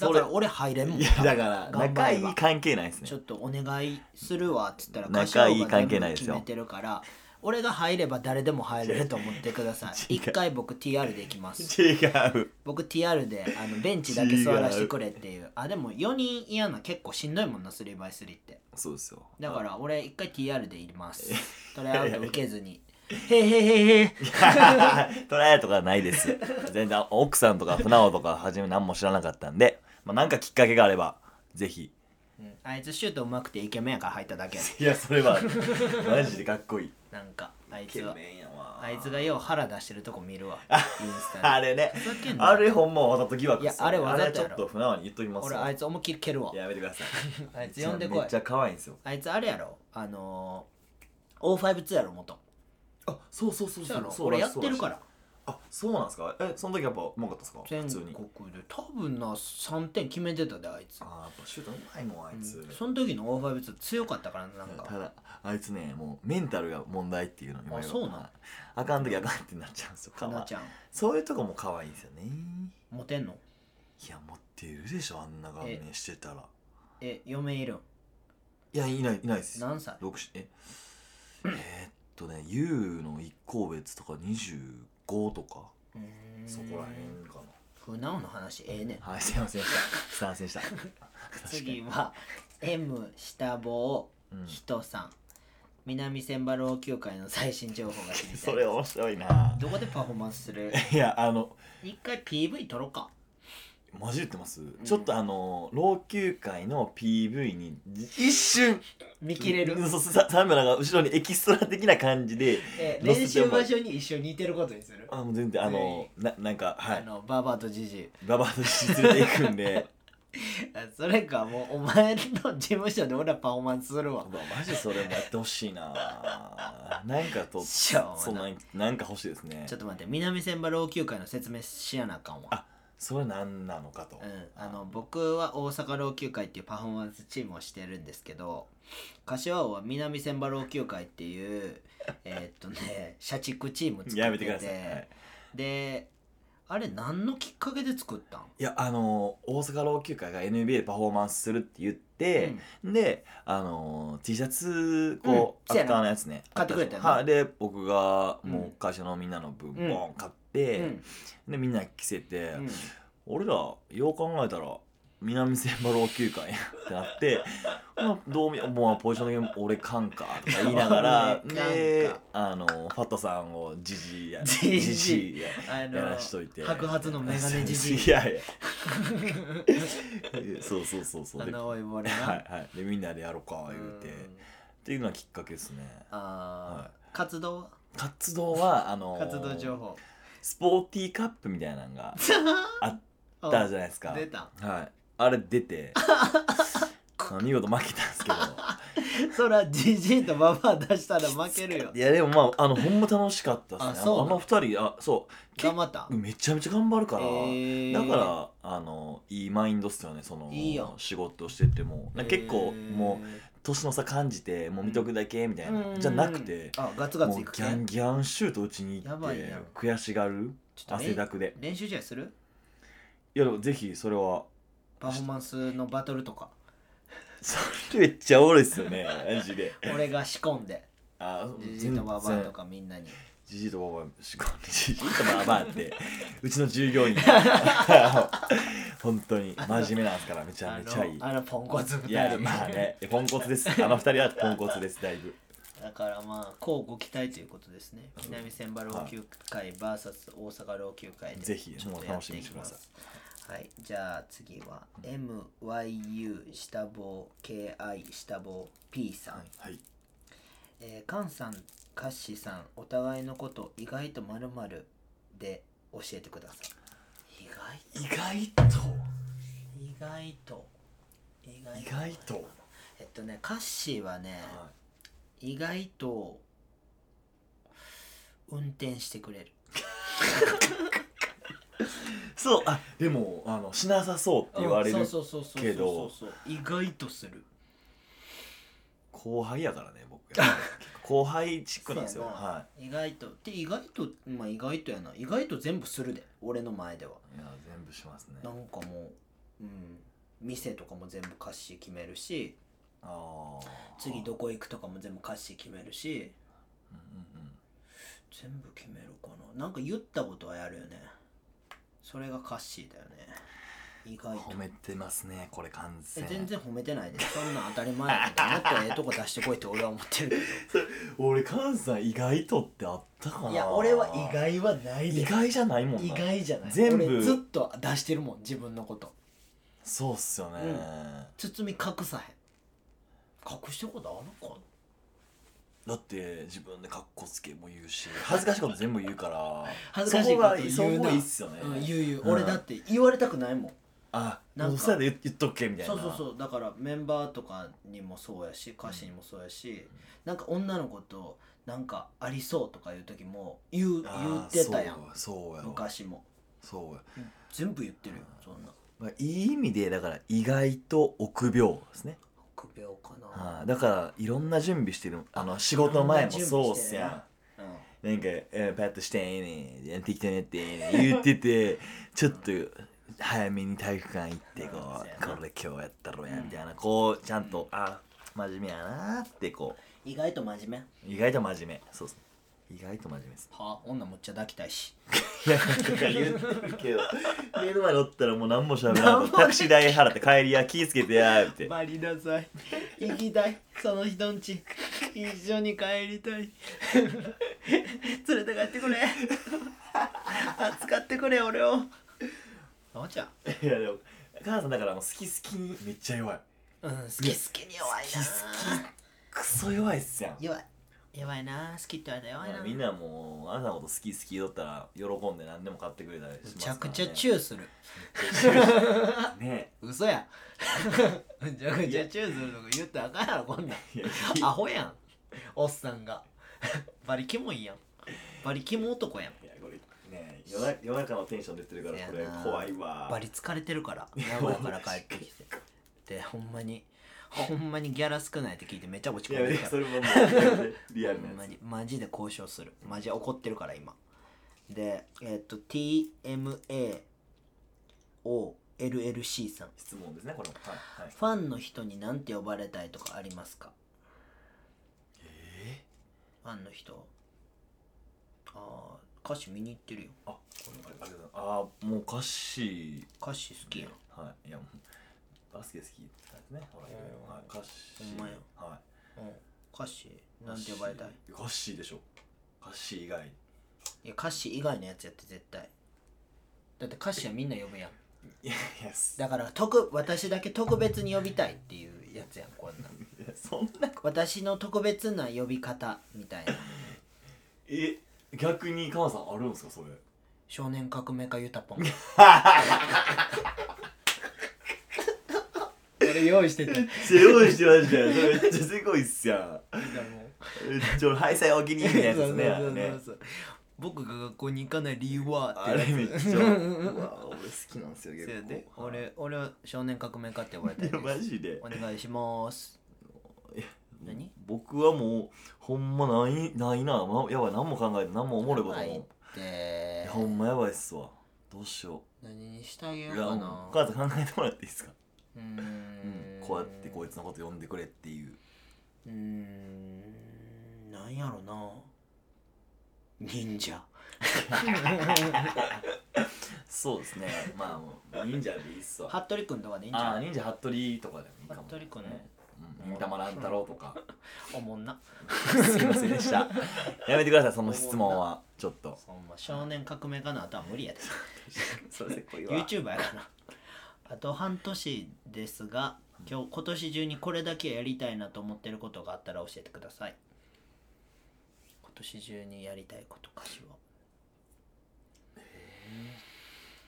[SPEAKER 1] だ
[SPEAKER 2] それ
[SPEAKER 1] から俺入れんもん
[SPEAKER 2] いやだから
[SPEAKER 1] 頑張
[SPEAKER 2] 仲い
[SPEAKER 1] れば。
[SPEAKER 2] い関係ないですね。
[SPEAKER 1] ちょっとお願いするわっつったら
[SPEAKER 2] 仲いい関係ないですよ。
[SPEAKER 1] 全部決めてるから俺が入れば誰でも入れると思ってください。(laughs)
[SPEAKER 2] 違う。
[SPEAKER 1] 一回僕 TR で行きます。
[SPEAKER 2] 違う。
[SPEAKER 1] 僕 TR であのベンチだけ座らせてくれっていう。あでも4人嫌な結構しんどいもんな 3x3 って。
[SPEAKER 2] そうですよ。
[SPEAKER 1] だから俺一回 TR でいます。トライアウト受けずに。へへへへ (laughs)
[SPEAKER 2] トライアウトがないです。全然奥さんとか船尾とか初め何も知らなかったんで、まあ、なんかきっかけがあればぜひ。
[SPEAKER 1] うん。あいつシュートうまくてイケメンやから入っただけや (laughs)
[SPEAKER 2] いやそれは。(laughs) マジでかっこいい。
[SPEAKER 1] なんかあい
[SPEAKER 2] イケ
[SPEAKER 1] つは
[SPEAKER 2] メンやわ。
[SPEAKER 1] あいつがよう腹出してるとこ見るわ。インスタで。
[SPEAKER 2] あれね。
[SPEAKER 1] ふざけんな。
[SPEAKER 2] あれほんまわざと疑惑っすよ
[SPEAKER 1] いやあれわざとやろ。
[SPEAKER 2] あれちょっと船尾に言っときます
[SPEAKER 1] 俺
[SPEAKER 2] わ
[SPEAKER 1] あいつ思いっきり蹴るわ。
[SPEAKER 2] やめてください。(laughs)
[SPEAKER 1] あいつ呼んでこい。
[SPEAKER 2] めっちゃ可愛いんですよ。
[SPEAKER 1] あいつあれやろ。あのー、O52 やろ元。
[SPEAKER 2] あそうそうそう
[SPEAKER 1] そう。
[SPEAKER 2] そう
[SPEAKER 1] 俺やってるからら
[SPEAKER 2] あそうなんですか？えその時やっぱうまかったですか？
[SPEAKER 1] 全
[SPEAKER 2] 普通に。
[SPEAKER 1] 国で多分な3点決めてたであいつ。
[SPEAKER 2] あーやっぱシュートうまいもんあいつ、
[SPEAKER 1] うん。その時の O52 強かったからななんか。
[SPEAKER 2] ただあいつねもうメンタルが問題っていうの今
[SPEAKER 1] あそうなん？
[SPEAKER 2] あかん時あかんってなっちゃうんですよか
[SPEAKER 1] なちゃん
[SPEAKER 2] そういうとこも可愛いんですよね。
[SPEAKER 1] モテんの？
[SPEAKER 2] いや持ってるでしょあんな顔面してたら。
[SPEAKER 1] え嫁いるん？
[SPEAKER 2] いやいないいないです。
[SPEAKER 1] 何歳？
[SPEAKER 2] 六しええーっとね U の一個別とか25とか。そこらへんか
[SPEAKER 1] 船尾の話ええね
[SPEAKER 2] はいすいませんでした。すいませんでした。(laughs)
[SPEAKER 1] 次は M 下坊
[SPEAKER 2] うん。
[SPEAKER 1] 人さん。南千葉老朽会の最新情報が知りたい。
[SPEAKER 2] それ面白いな。
[SPEAKER 1] どこでパフォーマンスする？
[SPEAKER 2] いやあの
[SPEAKER 1] 一回 PV 撮ろうか
[SPEAKER 2] マジで言ってます、ちょっとあの老朽会の PV に一瞬
[SPEAKER 1] 見切れる。
[SPEAKER 2] うんそうさサムラが後ろにエキストラ的な感じで
[SPEAKER 1] え練習場所に一緒にいてることにする？
[SPEAKER 2] あもう全然あのななんかはい。
[SPEAKER 1] あのバーバーとジジ
[SPEAKER 2] ババアと連れていくんで。(laughs)
[SPEAKER 1] あそれかもうお前の事務所で俺らパフォーマンスするわ。
[SPEAKER 2] マジそれもやってほしいな。なんかと
[SPEAKER 1] しょうもな
[SPEAKER 2] そんななんか欲しいですね。
[SPEAKER 1] ちょっと待って南千葉老朽会の説明しやなあかんわ。
[SPEAKER 2] あそれは何なのかと、
[SPEAKER 1] うん、あの僕は大阪老朽会っていうパフォーマンスチームをしてるんですけど柏尾は南千葉老朽会っていう (laughs) えーっとね社畜チーム作ってて
[SPEAKER 2] やめてください、はい。
[SPEAKER 1] であれ何のきっかけで作ったん？
[SPEAKER 2] いやあの大阪老朽会が NBA でパフォーマンスするって言って、であの T シャツこう、
[SPEAKER 1] うん。
[SPEAKER 2] アフターのやつね。
[SPEAKER 1] 買ってくれたよな
[SPEAKER 2] はい。で僕が
[SPEAKER 1] うん。
[SPEAKER 2] もう会社のみんなの分
[SPEAKER 1] うん。
[SPEAKER 2] ボン買っでみんな着せて、
[SPEAKER 1] うん。
[SPEAKER 2] 俺らよう考えたら南千葉老朽会 (laughs) ってなって (laughs) まあどうみもうポジション的に俺かんかとか言いながらであのファットさんをジジイや
[SPEAKER 1] ジジイ。
[SPEAKER 2] ジジイやらしといて。
[SPEAKER 1] 白髪のメガネじじ (laughs) い
[SPEAKER 2] いや。いやそうそうそうそう。ではいはい。でみんなでやろうか言うて。っ
[SPEAKER 1] うん。
[SPEAKER 2] ていうのがきっかけですね。
[SPEAKER 1] あー。
[SPEAKER 2] はい。
[SPEAKER 1] 活動は？
[SPEAKER 2] 活動はあの
[SPEAKER 1] 活動情報
[SPEAKER 2] スポーティーカップみたいなのが (laughs) あったじゃないですか。
[SPEAKER 1] 出た。
[SPEAKER 2] はい。あれ出て (laughs) まあ見事負けたんですけど。
[SPEAKER 1] そらじじいとババア出したら負けるよ。
[SPEAKER 2] いやでもまああのほんま楽しかったっすね。
[SPEAKER 1] あそう。
[SPEAKER 2] あの二人あそう。
[SPEAKER 1] 頑張った。
[SPEAKER 2] めちゃめちゃ頑張るから、
[SPEAKER 1] へー。
[SPEAKER 2] だからあのいいマインドっすよね。その
[SPEAKER 1] いい
[SPEAKER 2] 仕事してても。な結構もう年の差感じてもう見とくだけみたいな、
[SPEAKER 1] うん。
[SPEAKER 2] じゃなくて
[SPEAKER 1] あガツガツいく
[SPEAKER 2] ギャンギャンシュート打ちに行って悔しがる？汗だくで。
[SPEAKER 1] 練習試合する？
[SPEAKER 2] いやでもぜひそれは。
[SPEAKER 1] パフォーマンスのバトルとか。(laughs)
[SPEAKER 2] それめっちゃおもろいっすよねマジで。
[SPEAKER 1] 俺が仕込んで。(laughs)
[SPEAKER 2] あ
[SPEAKER 1] じじいとババアとかみんなに。
[SPEAKER 2] じじいとばばしかもじじいとばばってうちの従業員 (laughs) 本当に真面目なんですからめちゃめちゃいい。
[SPEAKER 1] あのポンコツ2人。
[SPEAKER 2] いやまあねポンコツです。あの二人はポンコツですだいぶ。
[SPEAKER 1] だからまあこうご期待ということですね。南千葉老朽会 VS 大阪老朽会で
[SPEAKER 2] ぜひもう楽しみにしてください
[SPEAKER 1] はい。じゃあ次は MYU 下棒 KI 下棒 P さん、
[SPEAKER 2] はい。
[SPEAKER 1] えー、カンさんカッシーさんお互いのこと意外とまるで教えてください意外
[SPEAKER 2] 意外と。
[SPEAKER 1] 意外と。意外
[SPEAKER 2] と、
[SPEAKER 1] えっとねカッシーはね、意外と。運転してくれる。(laughs)
[SPEAKER 2] そうあでもあのしなさそうって言われる
[SPEAKER 1] うんそうそうそうそう
[SPEAKER 2] けど
[SPEAKER 1] そうそう。そう意外とする。
[SPEAKER 2] 後輩やからね僕結構 (laughs) 後輩チックなんですよ。
[SPEAKER 1] そうやな。
[SPEAKER 2] は
[SPEAKER 1] 意外と。で意外とまあ意外とやな。意外と全部するで俺の前では。い
[SPEAKER 2] いや全部しますね。
[SPEAKER 1] なんかもううん店とかも全部歌詞決めるし
[SPEAKER 2] ああ
[SPEAKER 1] 次どこ行くとかも全部歌詞決めるし。
[SPEAKER 2] うんうんうん。
[SPEAKER 1] 全部決めるかな。なんか言ったことはやるよね。それがカッシーだよね意外と。
[SPEAKER 2] 褒めてますねこれ完
[SPEAKER 1] え
[SPEAKER 2] 全
[SPEAKER 1] 全然褒めてないでそんなん当たり前やけどもっとええとこ出してこいって俺は思ってる (laughs)
[SPEAKER 2] 俺関西意外とってあったかな？
[SPEAKER 1] いや俺は意外はないで
[SPEAKER 2] 意外じゃないもんな
[SPEAKER 1] 意外じゃない。
[SPEAKER 2] 全部。
[SPEAKER 1] 俺ずっと出してるもん自分のこと。
[SPEAKER 2] そうっすよね、
[SPEAKER 1] 包み隠さへん。隠したことあるか
[SPEAKER 2] だって自分でカッコつけも言うし恥ずかしいこと全部言うから。(laughs)
[SPEAKER 1] 恥ずかしいこと言うな。
[SPEAKER 2] そこがいいっすよね、
[SPEAKER 1] な、うん、言う言う、
[SPEAKER 2] うん
[SPEAKER 1] 俺だって言われたくないもん
[SPEAKER 2] あ
[SPEAKER 1] なんか
[SPEAKER 2] そしたら言っとけみたいな。
[SPEAKER 1] そうそうそう。だからメンバーとかにもそうやし歌詞にもそうやし、なんか女の子となんかありそうとかいう時も言う言ってたやん。
[SPEAKER 2] そうやわ
[SPEAKER 1] 昔も。
[SPEAKER 2] そうや。
[SPEAKER 1] 全部言ってるよそんな。
[SPEAKER 2] まあ、いい意味でだから意外と臆病ですね、
[SPEAKER 1] 臆病かな、
[SPEAKER 2] はあ、だからいろんな準備してる。あの仕事前もそうっすや
[SPEAKER 1] うん。
[SPEAKER 2] んなんか、えーパッとしてええねんやってきてねって言っててちょっと早めに体育館行ってこ
[SPEAKER 1] う
[SPEAKER 2] これ今日やったろやみたいなこうちゃんとあ真面目やなってこ
[SPEAKER 1] 意外と真面目。
[SPEAKER 2] う意外と真面目。そうっす意外と真面目です。
[SPEAKER 1] はあ女むっちゃ抱きたいし。
[SPEAKER 2] いやなんか言ってるけど。(laughs) 目の前におったらもう何もしゃべらんタクシー代払って帰りや気ぃつけてやって。
[SPEAKER 1] バリなさい。行きたい。その人んち一緒に帰りたい。(laughs) 連れて帰ってくれ。(laughs) 扱ってくれ俺をあおちゃん。
[SPEAKER 2] いやでも母さんだからもう好き好きにめっちゃ弱い。
[SPEAKER 1] うん好き。好きに弱いな。
[SPEAKER 2] 好クソ弱いっすやん。
[SPEAKER 1] 弱い。弱いな。好きって言われたら弱いな。
[SPEAKER 2] みんなもうあなたのこと好き好き言ったら喜んで何でも買ってくれたりします
[SPEAKER 1] め
[SPEAKER 2] から、ね、
[SPEAKER 1] ちゃくちゃチューする。(laughs)
[SPEAKER 2] ね
[SPEAKER 1] 嘘やめちゃくちゃチューするとか言ったらあかんやろこんなん。
[SPEAKER 2] いや。
[SPEAKER 1] アホやん。おっさんが。バリキモいやん。バリキモ男やん
[SPEAKER 2] 夜な夜中のテンション出てるからこれ怖いわ。
[SPEAKER 1] バリ疲れてるから (laughs) 名古屋から帰ってきて。でほんまにほんまにギャラ少ないって聞いてめっちゃ落ち込んでるから。
[SPEAKER 2] それももう (laughs) リアルなや
[SPEAKER 1] にマジで交渉する。マジ怒ってるから今。でえっ、と TMAOLLC さん。
[SPEAKER 2] 質問ですねこれもはいはい。
[SPEAKER 1] ファンの人に何て呼ばれたいとかありますか？
[SPEAKER 2] え
[SPEAKER 1] ファンの人。あー歌詞見に行ってるよ。
[SPEAKER 2] ー、あこれありあーもう歌詞。
[SPEAKER 1] 歌詞好きやん。
[SPEAKER 2] はい。いやもうバスケ好きって感じね。ほらいろいろ。はい。歌詞。
[SPEAKER 1] ほんまや。
[SPEAKER 2] はい。
[SPEAKER 1] うん。歌詞なんて呼ばれたい？
[SPEAKER 2] 歌詞。でしょ。歌詞以外。
[SPEAKER 1] いや歌詞以外のやつやって絶対。だって歌詞はみんな呼ぶやん。(laughs)
[SPEAKER 2] いやいやす。
[SPEAKER 1] だから特私だけ特別に呼びたいっていうやつやんこんな (laughs)
[SPEAKER 2] そんな。
[SPEAKER 1] 私の特別な呼び方みたいな。(laughs)
[SPEAKER 2] え逆に川さんあるんですかそれ？
[SPEAKER 1] 少年革命家ゆたぽんこれ用意してて
[SPEAKER 2] めっちゃ用意してましたよ。それめっちゃすごいっすやん。めっちゃハイサイお気に入りのやつですねあれね。
[SPEAKER 1] 僕が学校に行かない理由は
[SPEAKER 2] あれめっちゃうわ俺好きなんですよ結構。
[SPEAKER 1] 俺俺は少年革命家って呼ばれたい
[SPEAKER 2] いやマジで。
[SPEAKER 1] お願いします何？
[SPEAKER 2] 僕はもうほんまないないな、ま、やばい。何も考えて何もおもろいことも。
[SPEAKER 1] ないっ
[SPEAKER 2] い
[SPEAKER 1] て。
[SPEAKER 2] やほんまやばいっすわ。どうしよ
[SPEAKER 1] 何にしてあげよ
[SPEAKER 2] ういやもう
[SPEAKER 1] うかな
[SPEAKER 2] お母さん考えてもらっていいですか、
[SPEAKER 1] うー
[SPEAKER 2] うん。
[SPEAKER 1] ん
[SPEAKER 2] こうやってこいつのこと呼んでくれっていう。
[SPEAKER 1] うーん。なんやろな。忍者
[SPEAKER 2] そうですね。まあもう忍者でいいっすわ。(laughs)
[SPEAKER 1] 服部君とかでいいんじ
[SPEAKER 2] あ
[SPEAKER 1] ゃん
[SPEAKER 2] あ忍者服部とかでもいいかも。
[SPEAKER 1] 服部君ね。
[SPEAKER 2] うん忍たま乱太郎とか。(laughs)
[SPEAKER 1] おもんな。
[SPEAKER 2] すいませんでした。(laughs) やめてくださいその質問は。ちょっと。
[SPEAKER 1] ほんま少年革命家の後は無理やで。
[SPEAKER 2] それせっこい
[SPEAKER 1] YouTuber やからあと半年ですが今日今年中にこれだけやりたいなと思ってることがあったら教えてください。今年中にやりたいこと歌詞は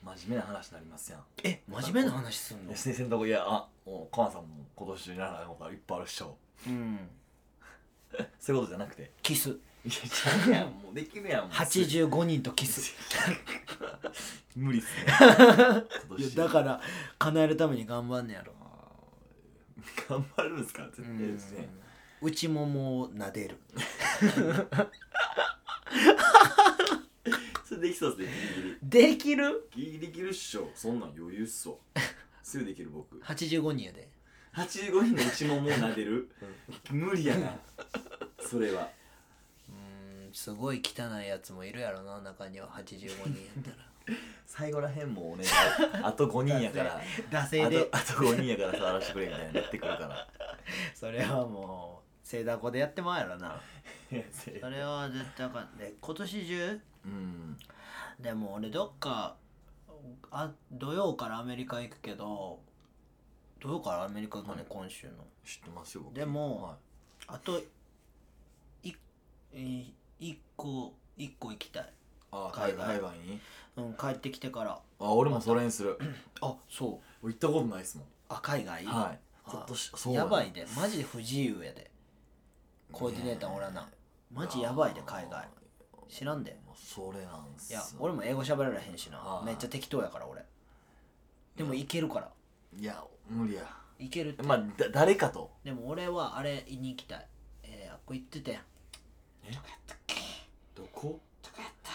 [SPEAKER 2] 真面目な話になりますやん。
[SPEAKER 1] え真面目な話すんの？
[SPEAKER 2] 先生のとこいやあもう川さんも今年中にならないことがいっぱいあるっしょ。
[SPEAKER 1] うん。(laughs)
[SPEAKER 2] そういうことじゃなくて。
[SPEAKER 1] キス。
[SPEAKER 2] いやちゃうやん。もうできるやん。もう
[SPEAKER 1] 85人とキス。(laughs)
[SPEAKER 2] 無理っすね。今
[SPEAKER 1] いや
[SPEAKER 2] 年。
[SPEAKER 1] だから叶えるために頑張んねやろ。
[SPEAKER 2] あ (laughs) ー頑張るんですか？絶対ですね。
[SPEAKER 1] 内ももを撫でる
[SPEAKER 2] できそうですね
[SPEAKER 1] できる？
[SPEAKER 2] ギリギリギリできるっしょ。そんなん余裕っすわ。(laughs) すぐできる僕。
[SPEAKER 1] 85人やで。
[SPEAKER 2] 85人の内ももを撫でる？無理やな。それは。
[SPEAKER 1] うんすごい汚いやつもいるやろな中には。85人やったら。
[SPEAKER 2] 最後らへんもうねあと5人やから。あ (laughs)
[SPEAKER 1] 惰性で。
[SPEAKER 2] とあと5人やから触らせてくれみたいになってくるから。(laughs)
[SPEAKER 1] それはもう聖ダコでやってまうやろな。(laughs) それは絶対あかん。で今年中？
[SPEAKER 2] うん。
[SPEAKER 1] でも俺どっかあ土曜からアメリカ行くけど土曜からアメリカ行くね、
[SPEAKER 2] はい。
[SPEAKER 1] 今週の。
[SPEAKER 2] 知ってますよ僕。
[SPEAKER 1] でも
[SPEAKER 2] はい。
[SPEAKER 1] あといえー一個一個行きたい。
[SPEAKER 2] あ海
[SPEAKER 1] 海外。
[SPEAKER 2] 外海外に？
[SPEAKER 1] うん帰ってきてから。
[SPEAKER 2] あ俺もそれにする。
[SPEAKER 1] あそう。
[SPEAKER 2] 行ったことないっすもん。
[SPEAKER 1] あ海外？
[SPEAKER 2] はい。
[SPEAKER 1] あ
[SPEAKER 2] 今年そう
[SPEAKER 1] やばいでマジで不自由やでコーディネーターおらな。マジやばいで海外。知らんで。
[SPEAKER 2] それなんす
[SPEAKER 1] いや俺も英語喋られへんしな。
[SPEAKER 2] はい。
[SPEAKER 1] めっちゃ適当やから俺。でもいけるから。
[SPEAKER 2] いや無理や。
[SPEAKER 1] いけるって、
[SPEAKER 2] まあだ誰かと。
[SPEAKER 1] でも俺はあれに行きたい。えー、あっこ行ってて
[SPEAKER 2] どこ？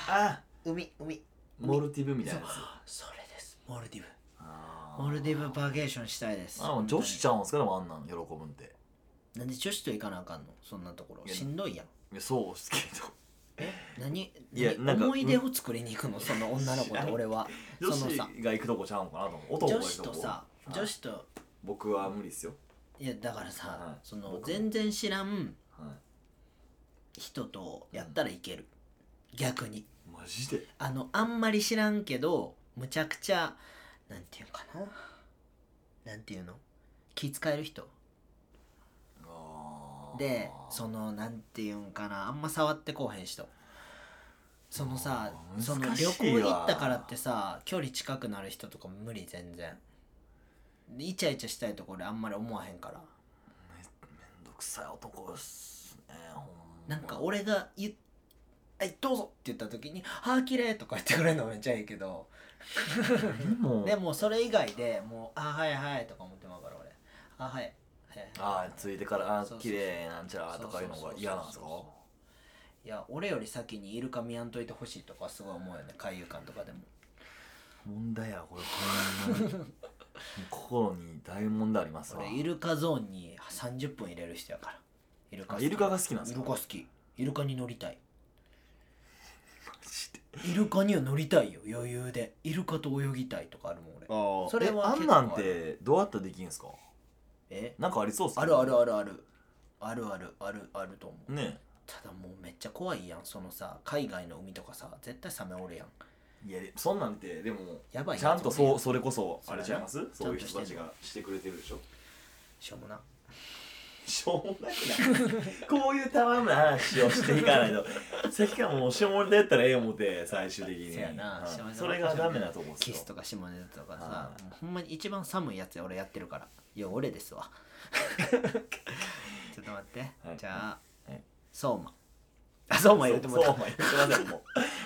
[SPEAKER 2] あ！
[SPEAKER 1] 海海。
[SPEAKER 2] モルティブみたいなやつ。
[SPEAKER 1] それです。モルディブ。
[SPEAKER 2] あー。
[SPEAKER 1] モルディブバーゲーションしたいです。
[SPEAKER 2] あ女子ちゃうんすか？でもあんなん喜ぶんって
[SPEAKER 1] なんで女子と行かなあかんの？そんなところ。
[SPEAKER 2] いや
[SPEAKER 1] しんどいやん。
[SPEAKER 2] いやそうっすけど。
[SPEAKER 1] え？何？
[SPEAKER 2] いや
[SPEAKER 1] 何？
[SPEAKER 2] なんか
[SPEAKER 1] 思い出を作りに行くの？その女の子と俺は。
[SPEAKER 2] 女子
[SPEAKER 1] そのさ。
[SPEAKER 2] が行くとこちゃうんかなと思う。男が
[SPEAKER 1] 女子
[SPEAKER 2] と
[SPEAKER 1] さ
[SPEAKER 2] はい。
[SPEAKER 1] 女子と。
[SPEAKER 2] 僕は無理っすよ。
[SPEAKER 1] いやだからさ、
[SPEAKER 2] はい。
[SPEAKER 1] その
[SPEAKER 2] 僕
[SPEAKER 1] 全然知らん
[SPEAKER 2] は
[SPEAKER 1] 人とやったらいける、逆に。
[SPEAKER 2] いマジで？
[SPEAKER 1] あのあんまり知らんけどむちゃくちゃなんていうかな？なんていうの？気使える人？でそのなんていうんかなあんま触ってこうへん人。そのさその旅行行ったからってさ距離近くなる人とか無理全然。でイチャイチャしたいところあんまり思わへんから。
[SPEAKER 2] めめんどくさい男っすねほんま。
[SPEAKER 1] なんか俺が言っ「はいどうぞ」って言った時に「ああ綺麗とか言ってくれるのめっちゃいいけど。
[SPEAKER 2] でも。(laughs)
[SPEAKER 1] それ以外でもう「あはいはい」とか思ってまうから俺「あはい
[SPEAKER 2] ああついてからあ綺麗なんちゃらとかいうのが嫌なんですか？
[SPEAKER 1] いや俺より先にイルカ見やんといてほしいとかすごい思うよね。海遊館とかでも。
[SPEAKER 2] 問題やこれほんまにもう心に大問題ありますわ。
[SPEAKER 1] 俺イルカゾーンに30分入れる人やから。イルカ
[SPEAKER 2] イルカが好きなんですか？
[SPEAKER 1] イルカ好き。イルカに乗りたい。
[SPEAKER 2] マジで？
[SPEAKER 1] イルカには乗りたいよ。余裕で。イルカと泳ぎたいとかあるもん俺。
[SPEAKER 2] ああ
[SPEAKER 1] それは
[SPEAKER 2] あんなんてどうやったらできんすか？
[SPEAKER 1] え？
[SPEAKER 2] なんかありそうっす
[SPEAKER 1] あるあるあるある。あるあるあるあると思う。
[SPEAKER 2] ね
[SPEAKER 1] ただもうめっちゃ怖いやん。そのさ海外の海とかさ絶対サメおるやん。
[SPEAKER 2] いやそんなんてでも
[SPEAKER 1] やばいやつ
[SPEAKER 2] ちゃんとそうそれこそあれちゃいます？
[SPEAKER 1] そ
[SPEAKER 2] そうういう人たちがしてくれてるでしょ？
[SPEAKER 1] しょうもな
[SPEAKER 2] しょうもないな。こういうたわむな話をしていかないと。(laughs) さっきからもう下ネタやったらええ思って最終的に。
[SPEAKER 1] せやな
[SPEAKER 2] はい
[SPEAKER 1] 下ネタ
[SPEAKER 2] それがダメなとこっすよ
[SPEAKER 1] キスとか下ネタとかさ
[SPEAKER 2] はい
[SPEAKER 1] もうほんまに一番寒いやつや俺やってるから。いや俺ですわ。(laughs) ちょっと待って、
[SPEAKER 2] はい。
[SPEAKER 1] じゃあ、
[SPEAKER 2] はい。
[SPEAKER 1] 相馬。あ相馬言うてもらった。
[SPEAKER 2] そうそう言ってませんも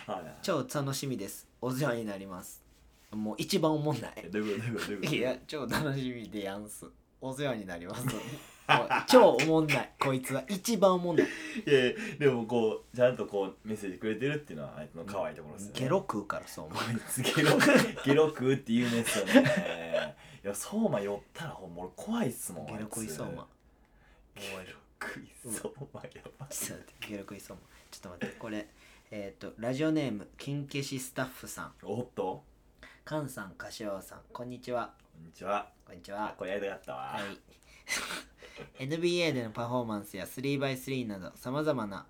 [SPEAKER 2] う。(laughs) はい。
[SPEAKER 1] 超楽しみです。お世話になります。もう一番おもんない。
[SPEAKER 2] えどういうことどういうことどういうこと？
[SPEAKER 1] いや超楽しみでやんす。お世話になります超おもんない。こいつは一番おもんない。
[SPEAKER 2] いやいやでもこうちゃんとこうメッセージくれてるっていうのはあいつの可愛いところですよね。
[SPEAKER 1] ゲロ食うから相馬
[SPEAKER 2] こいつゲロゲロ食うって言うんですよね。いや相馬寄ったらほんま俺怖いっすもん
[SPEAKER 1] ゲロ食い相馬。
[SPEAKER 2] ゲロ食い相馬。やばい
[SPEAKER 1] ちょっと待ってゲロ食い相馬。ちょっと待ってこれえっ、とラジオネーム金消しスタッフさん。
[SPEAKER 2] おっと。
[SPEAKER 1] 菅さん柏さん。こんにちは。
[SPEAKER 2] こんにちは。
[SPEAKER 1] こんにちは。
[SPEAKER 2] これやりたかったわ、
[SPEAKER 1] はい NBA でのパフォーマンスや 3x3 などさまざまな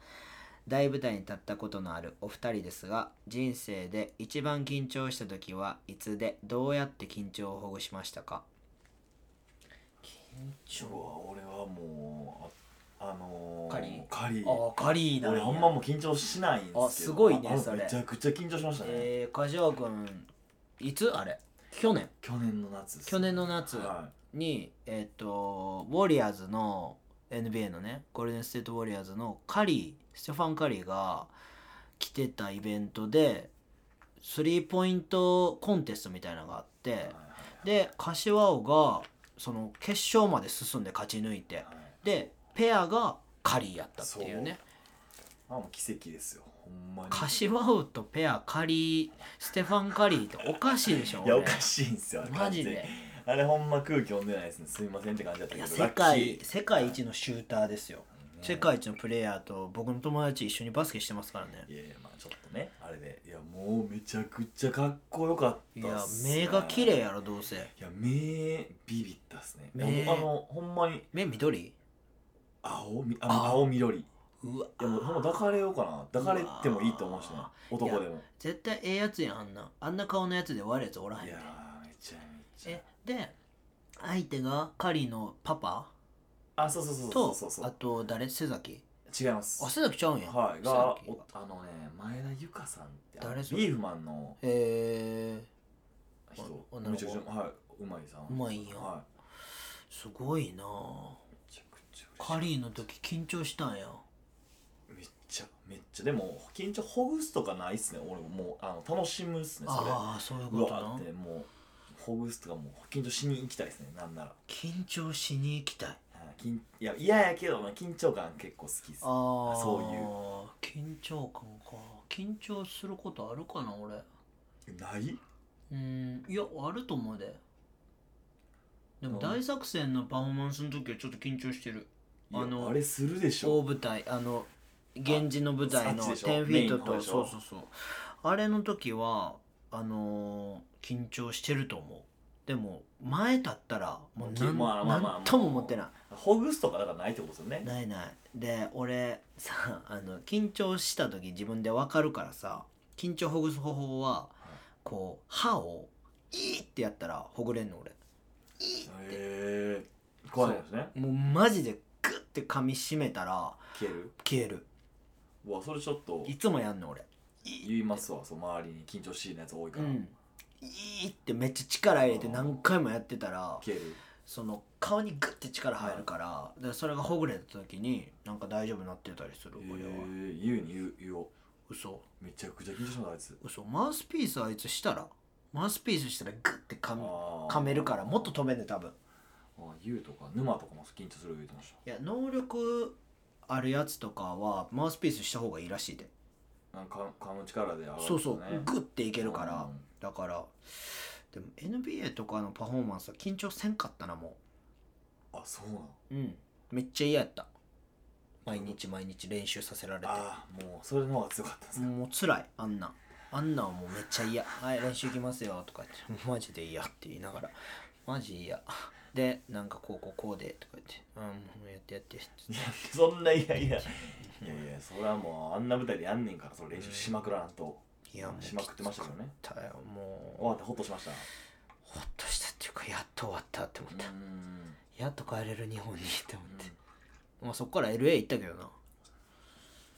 [SPEAKER 1] 大舞台に立ったことのあるお二人ですが人生で一番緊張した時はいつでどうやって緊張をほぐしましたか？緊
[SPEAKER 2] 今日は俺はもうああのー、
[SPEAKER 1] カリー
[SPEAKER 2] カリー
[SPEAKER 1] ああカリーな
[SPEAKER 2] 俺あんまもう緊張しないんですけど。
[SPEAKER 1] あすごいね
[SPEAKER 2] あ
[SPEAKER 1] それ。
[SPEAKER 2] めちゃくちゃ緊張しましたね、
[SPEAKER 1] えー、カッシー君いつ？あれ。去年。
[SPEAKER 2] 去年の夏です
[SPEAKER 1] 去年の夏。
[SPEAKER 2] は
[SPEAKER 1] にえっ、とウォリアーズの NBA のねゴールデン・ステート・ウォリアーズのカリーステファン・カリーが来てたイベントでスリーポイントコンテストみたいなのがあってで柏尾がその決勝まで進んで勝ち抜いて
[SPEAKER 2] はい
[SPEAKER 1] でペアがカリーやったっていうね。
[SPEAKER 2] あもう奇跡ですよ。ほんまに。
[SPEAKER 1] 柏尾とペアカリーステファン・カリーっておかしいでしょ
[SPEAKER 2] いやお
[SPEAKER 1] 俺
[SPEAKER 2] かしいんすよ
[SPEAKER 1] マジで
[SPEAKER 2] あれほんま空気読んでないですね。すいませんって感じだったけど。
[SPEAKER 1] いや世界世界一のシューターですよ、
[SPEAKER 2] ね
[SPEAKER 1] 世界一のプレイヤーと僕の友達一緒にバスケしてますからね。
[SPEAKER 2] いやいやまあちょっとねあれで。いやもうめちゃくちゃかっこよかった
[SPEAKER 1] いや
[SPEAKER 2] っすね。
[SPEAKER 1] 目が綺麗やろどうせ。
[SPEAKER 2] いや目ビビったっすね。
[SPEAKER 1] 目
[SPEAKER 2] あのほんまに。
[SPEAKER 1] 目緑？
[SPEAKER 2] 青？みあ
[SPEAKER 1] あ。
[SPEAKER 2] 青緑。
[SPEAKER 1] うわ。
[SPEAKER 2] いやもうほんま抱かれようかな。抱かれてもいいと思うしね
[SPEAKER 1] うわ
[SPEAKER 2] 男でも。
[SPEAKER 1] 絶対ええやつやんあんな。あんな顔のやつで悪いやつおらへんで。
[SPEAKER 2] いやーめちゃめちゃ。
[SPEAKER 1] えで相手がカリのパパ？
[SPEAKER 2] あそうそうそうそ
[SPEAKER 1] と
[SPEAKER 2] うそう。そう
[SPEAKER 1] あと誰？瀬崎？
[SPEAKER 2] 違います。
[SPEAKER 1] あ瀬崎ちゃうんや。
[SPEAKER 2] はい。
[SPEAKER 1] 瀬
[SPEAKER 2] が
[SPEAKER 1] 崎。
[SPEAKER 2] おあのね前田由香さんってあの
[SPEAKER 1] 誰？それ
[SPEAKER 2] ビーフマンの
[SPEAKER 1] え
[SPEAKER 2] 人。
[SPEAKER 1] お女の子
[SPEAKER 2] めちゃくちゃはい。うまいさん。
[SPEAKER 1] うまいんや。
[SPEAKER 2] は
[SPEAKER 1] ー、すごいな。あ
[SPEAKER 2] いめちゃくちゃ嬉しい。
[SPEAKER 1] カリーの時緊張したんや。
[SPEAKER 2] めっちゃめっちゃ。でも緊張ほぐすとかないっすね。俺もうあの楽しむっすねそれ。
[SPEAKER 1] ああそういう
[SPEAKER 2] う
[SPEAKER 1] こと
[SPEAKER 2] わー
[SPEAKER 1] な
[SPEAKER 2] ってもうほぐすとかもう緊張しに行きたいですねなんなら。
[SPEAKER 1] 緊張しに行きたい。
[SPEAKER 2] はい緊いや嫌やけどな緊張感結構好きっす。
[SPEAKER 1] ああ
[SPEAKER 2] そういう。
[SPEAKER 1] 緊張感か。緊張することあるかな俺。
[SPEAKER 2] ない？
[SPEAKER 1] うんいやあると思うで。でも
[SPEAKER 2] うん？
[SPEAKER 1] 大作戦のパフォーマンスの時はちょっと緊張してる。
[SPEAKER 2] いや
[SPEAKER 1] あの
[SPEAKER 2] あれするでしょ。
[SPEAKER 1] 大舞台あの源氏の舞台の
[SPEAKER 2] ああっちでしょ
[SPEAKER 1] ？10フィート
[SPEAKER 2] メインの方
[SPEAKER 1] と
[SPEAKER 2] でしょ？
[SPEAKER 1] そうそうそう。あれの時はあのー緊張してると思う。でも前立ったらもうなん,、
[SPEAKER 2] まあまあまあ
[SPEAKER 1] なんとも思ってない。
[SPEAKER 2] ほぐすとかだからないってことですよね
[SPEAKER 1] ないない。で俺さあの緊張した時自分で分かるからさ緊張ほぐす方法はこう歯をいいってやったらほぐれんの俺。いいって。
[SPEAKER 2] へえ怖いですね。
[SPEAKER 1] もうマジでグッて噛みしめたら
[SPEAKER 2] 消える？
[SPEAKER 1] 消える。
[SPEAKER 2] うわそれちょっと。
[SPEAKER 1] いつもやんの俺
[SPEAKER 2] 言いますわそう周りに緊張しいなやつ多いから、
[SPEAKER 1] うん。いいってめっちゃ力入れて何回もやってたら
[SPEAKER 2] 消える。
[SPEAKER 1] その顔にグッて力入るからでそれがほぐれた時になんか大丈夫になってたりする
[SPEAKER 2] え
[SPEAKER 1] 俺は。
[SPEAKER 2] ー、言うに言う言おう。
[SPEAKER 1] 嘘。
[SPEAKER 2] めちゃくちゃ緊張しますあいつ。
[SPEAKER 1] 嘘。マウスピースあいつしたらマウスピースしたらグッて噛噛めるからもっと飛べんね多分。
[SPEAKER 2] あ言うとか沼とかも緊張する言うてまし
[SPEAKER 1] いや能力あるやつとかはマウスピースした方がいいらしいで
[SPEAKER 2] か噛む力で上がるんです
[SPEAKER 1] そうそう
[SPEAKER 2] ね
[SPEAKER 1] グッていけるから、
[SPEAKER 2] うん。
[SPEAKER 1] だからでも NBA とかのパフォーマンスは緊張せんかったなも
[SPEAKER 2] あそうなの？
[SPEAKER 1] ううん。めっちゃ嫌やった。毎日毎日練習させられて。
[SPEAKER 2] ああもうそれの方が強かったんですか、
[SPEAKER 1] もう辛いあんな。んあんなんはもうめっちゃ嫌はい練習行きますよとか言ってマジで嫌って言いながらマジ嫌でなんかこうこうこうでとか言ってうんもうやってやって (laughs)
[SPEAKER 2] そんないやいや。いやいやそれはもうあんな舞台でやんねんからそれ練習しまくらんと、
[SPEAKER 1] いやもう
[SPEAKER 2] しまくってましたけどね。
[SPEAKER 1] たよもう。
[SPEAKER 2] 終わってホッとしました。
[SPEAKER 1] ほっとしたっていうかやっと終わったって思った、
[SPEAKER 2] ん。
[SPEAKER 1] やっと帰れる日本にって思って、まあそっから LA 行ったけどな。
[SPEAKER 2] め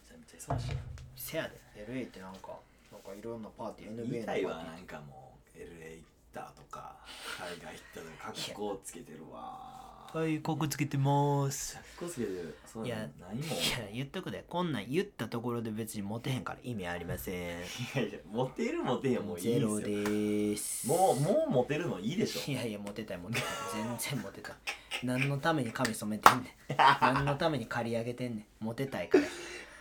[SPEAKER 2] ちゃめちゃ忙しい。
[SPEAKER 1] せやで。LA ってなんかなんかいろんなパーティー NBA のパーティー。
[SPEAKER 2] なんかもう LA 行ったとか海外行ったとか格好つけてるわ。
[SPEAKER 1] はいここつけてます。
[SPEAKER 2] 格好つけてる。そう
[SPEAKER 1] いや
[SPEAKER 2] 何も
[SPEAKER 1] いや言っとくで。こんなん言ったところで別にモテへんから意味ありません。
[SPEAKER 2] いやいやモテるモテへんもういいですよ。
[SPEAKER 1] です。
[SPEAKER 2] もうもうモテるのいいでしょ。
[SPEAKER 1] いやいやモテたいモテたい。全然モテた。い何のために髪染めてんねん。何のために刈り上げてんねん。モテたいから。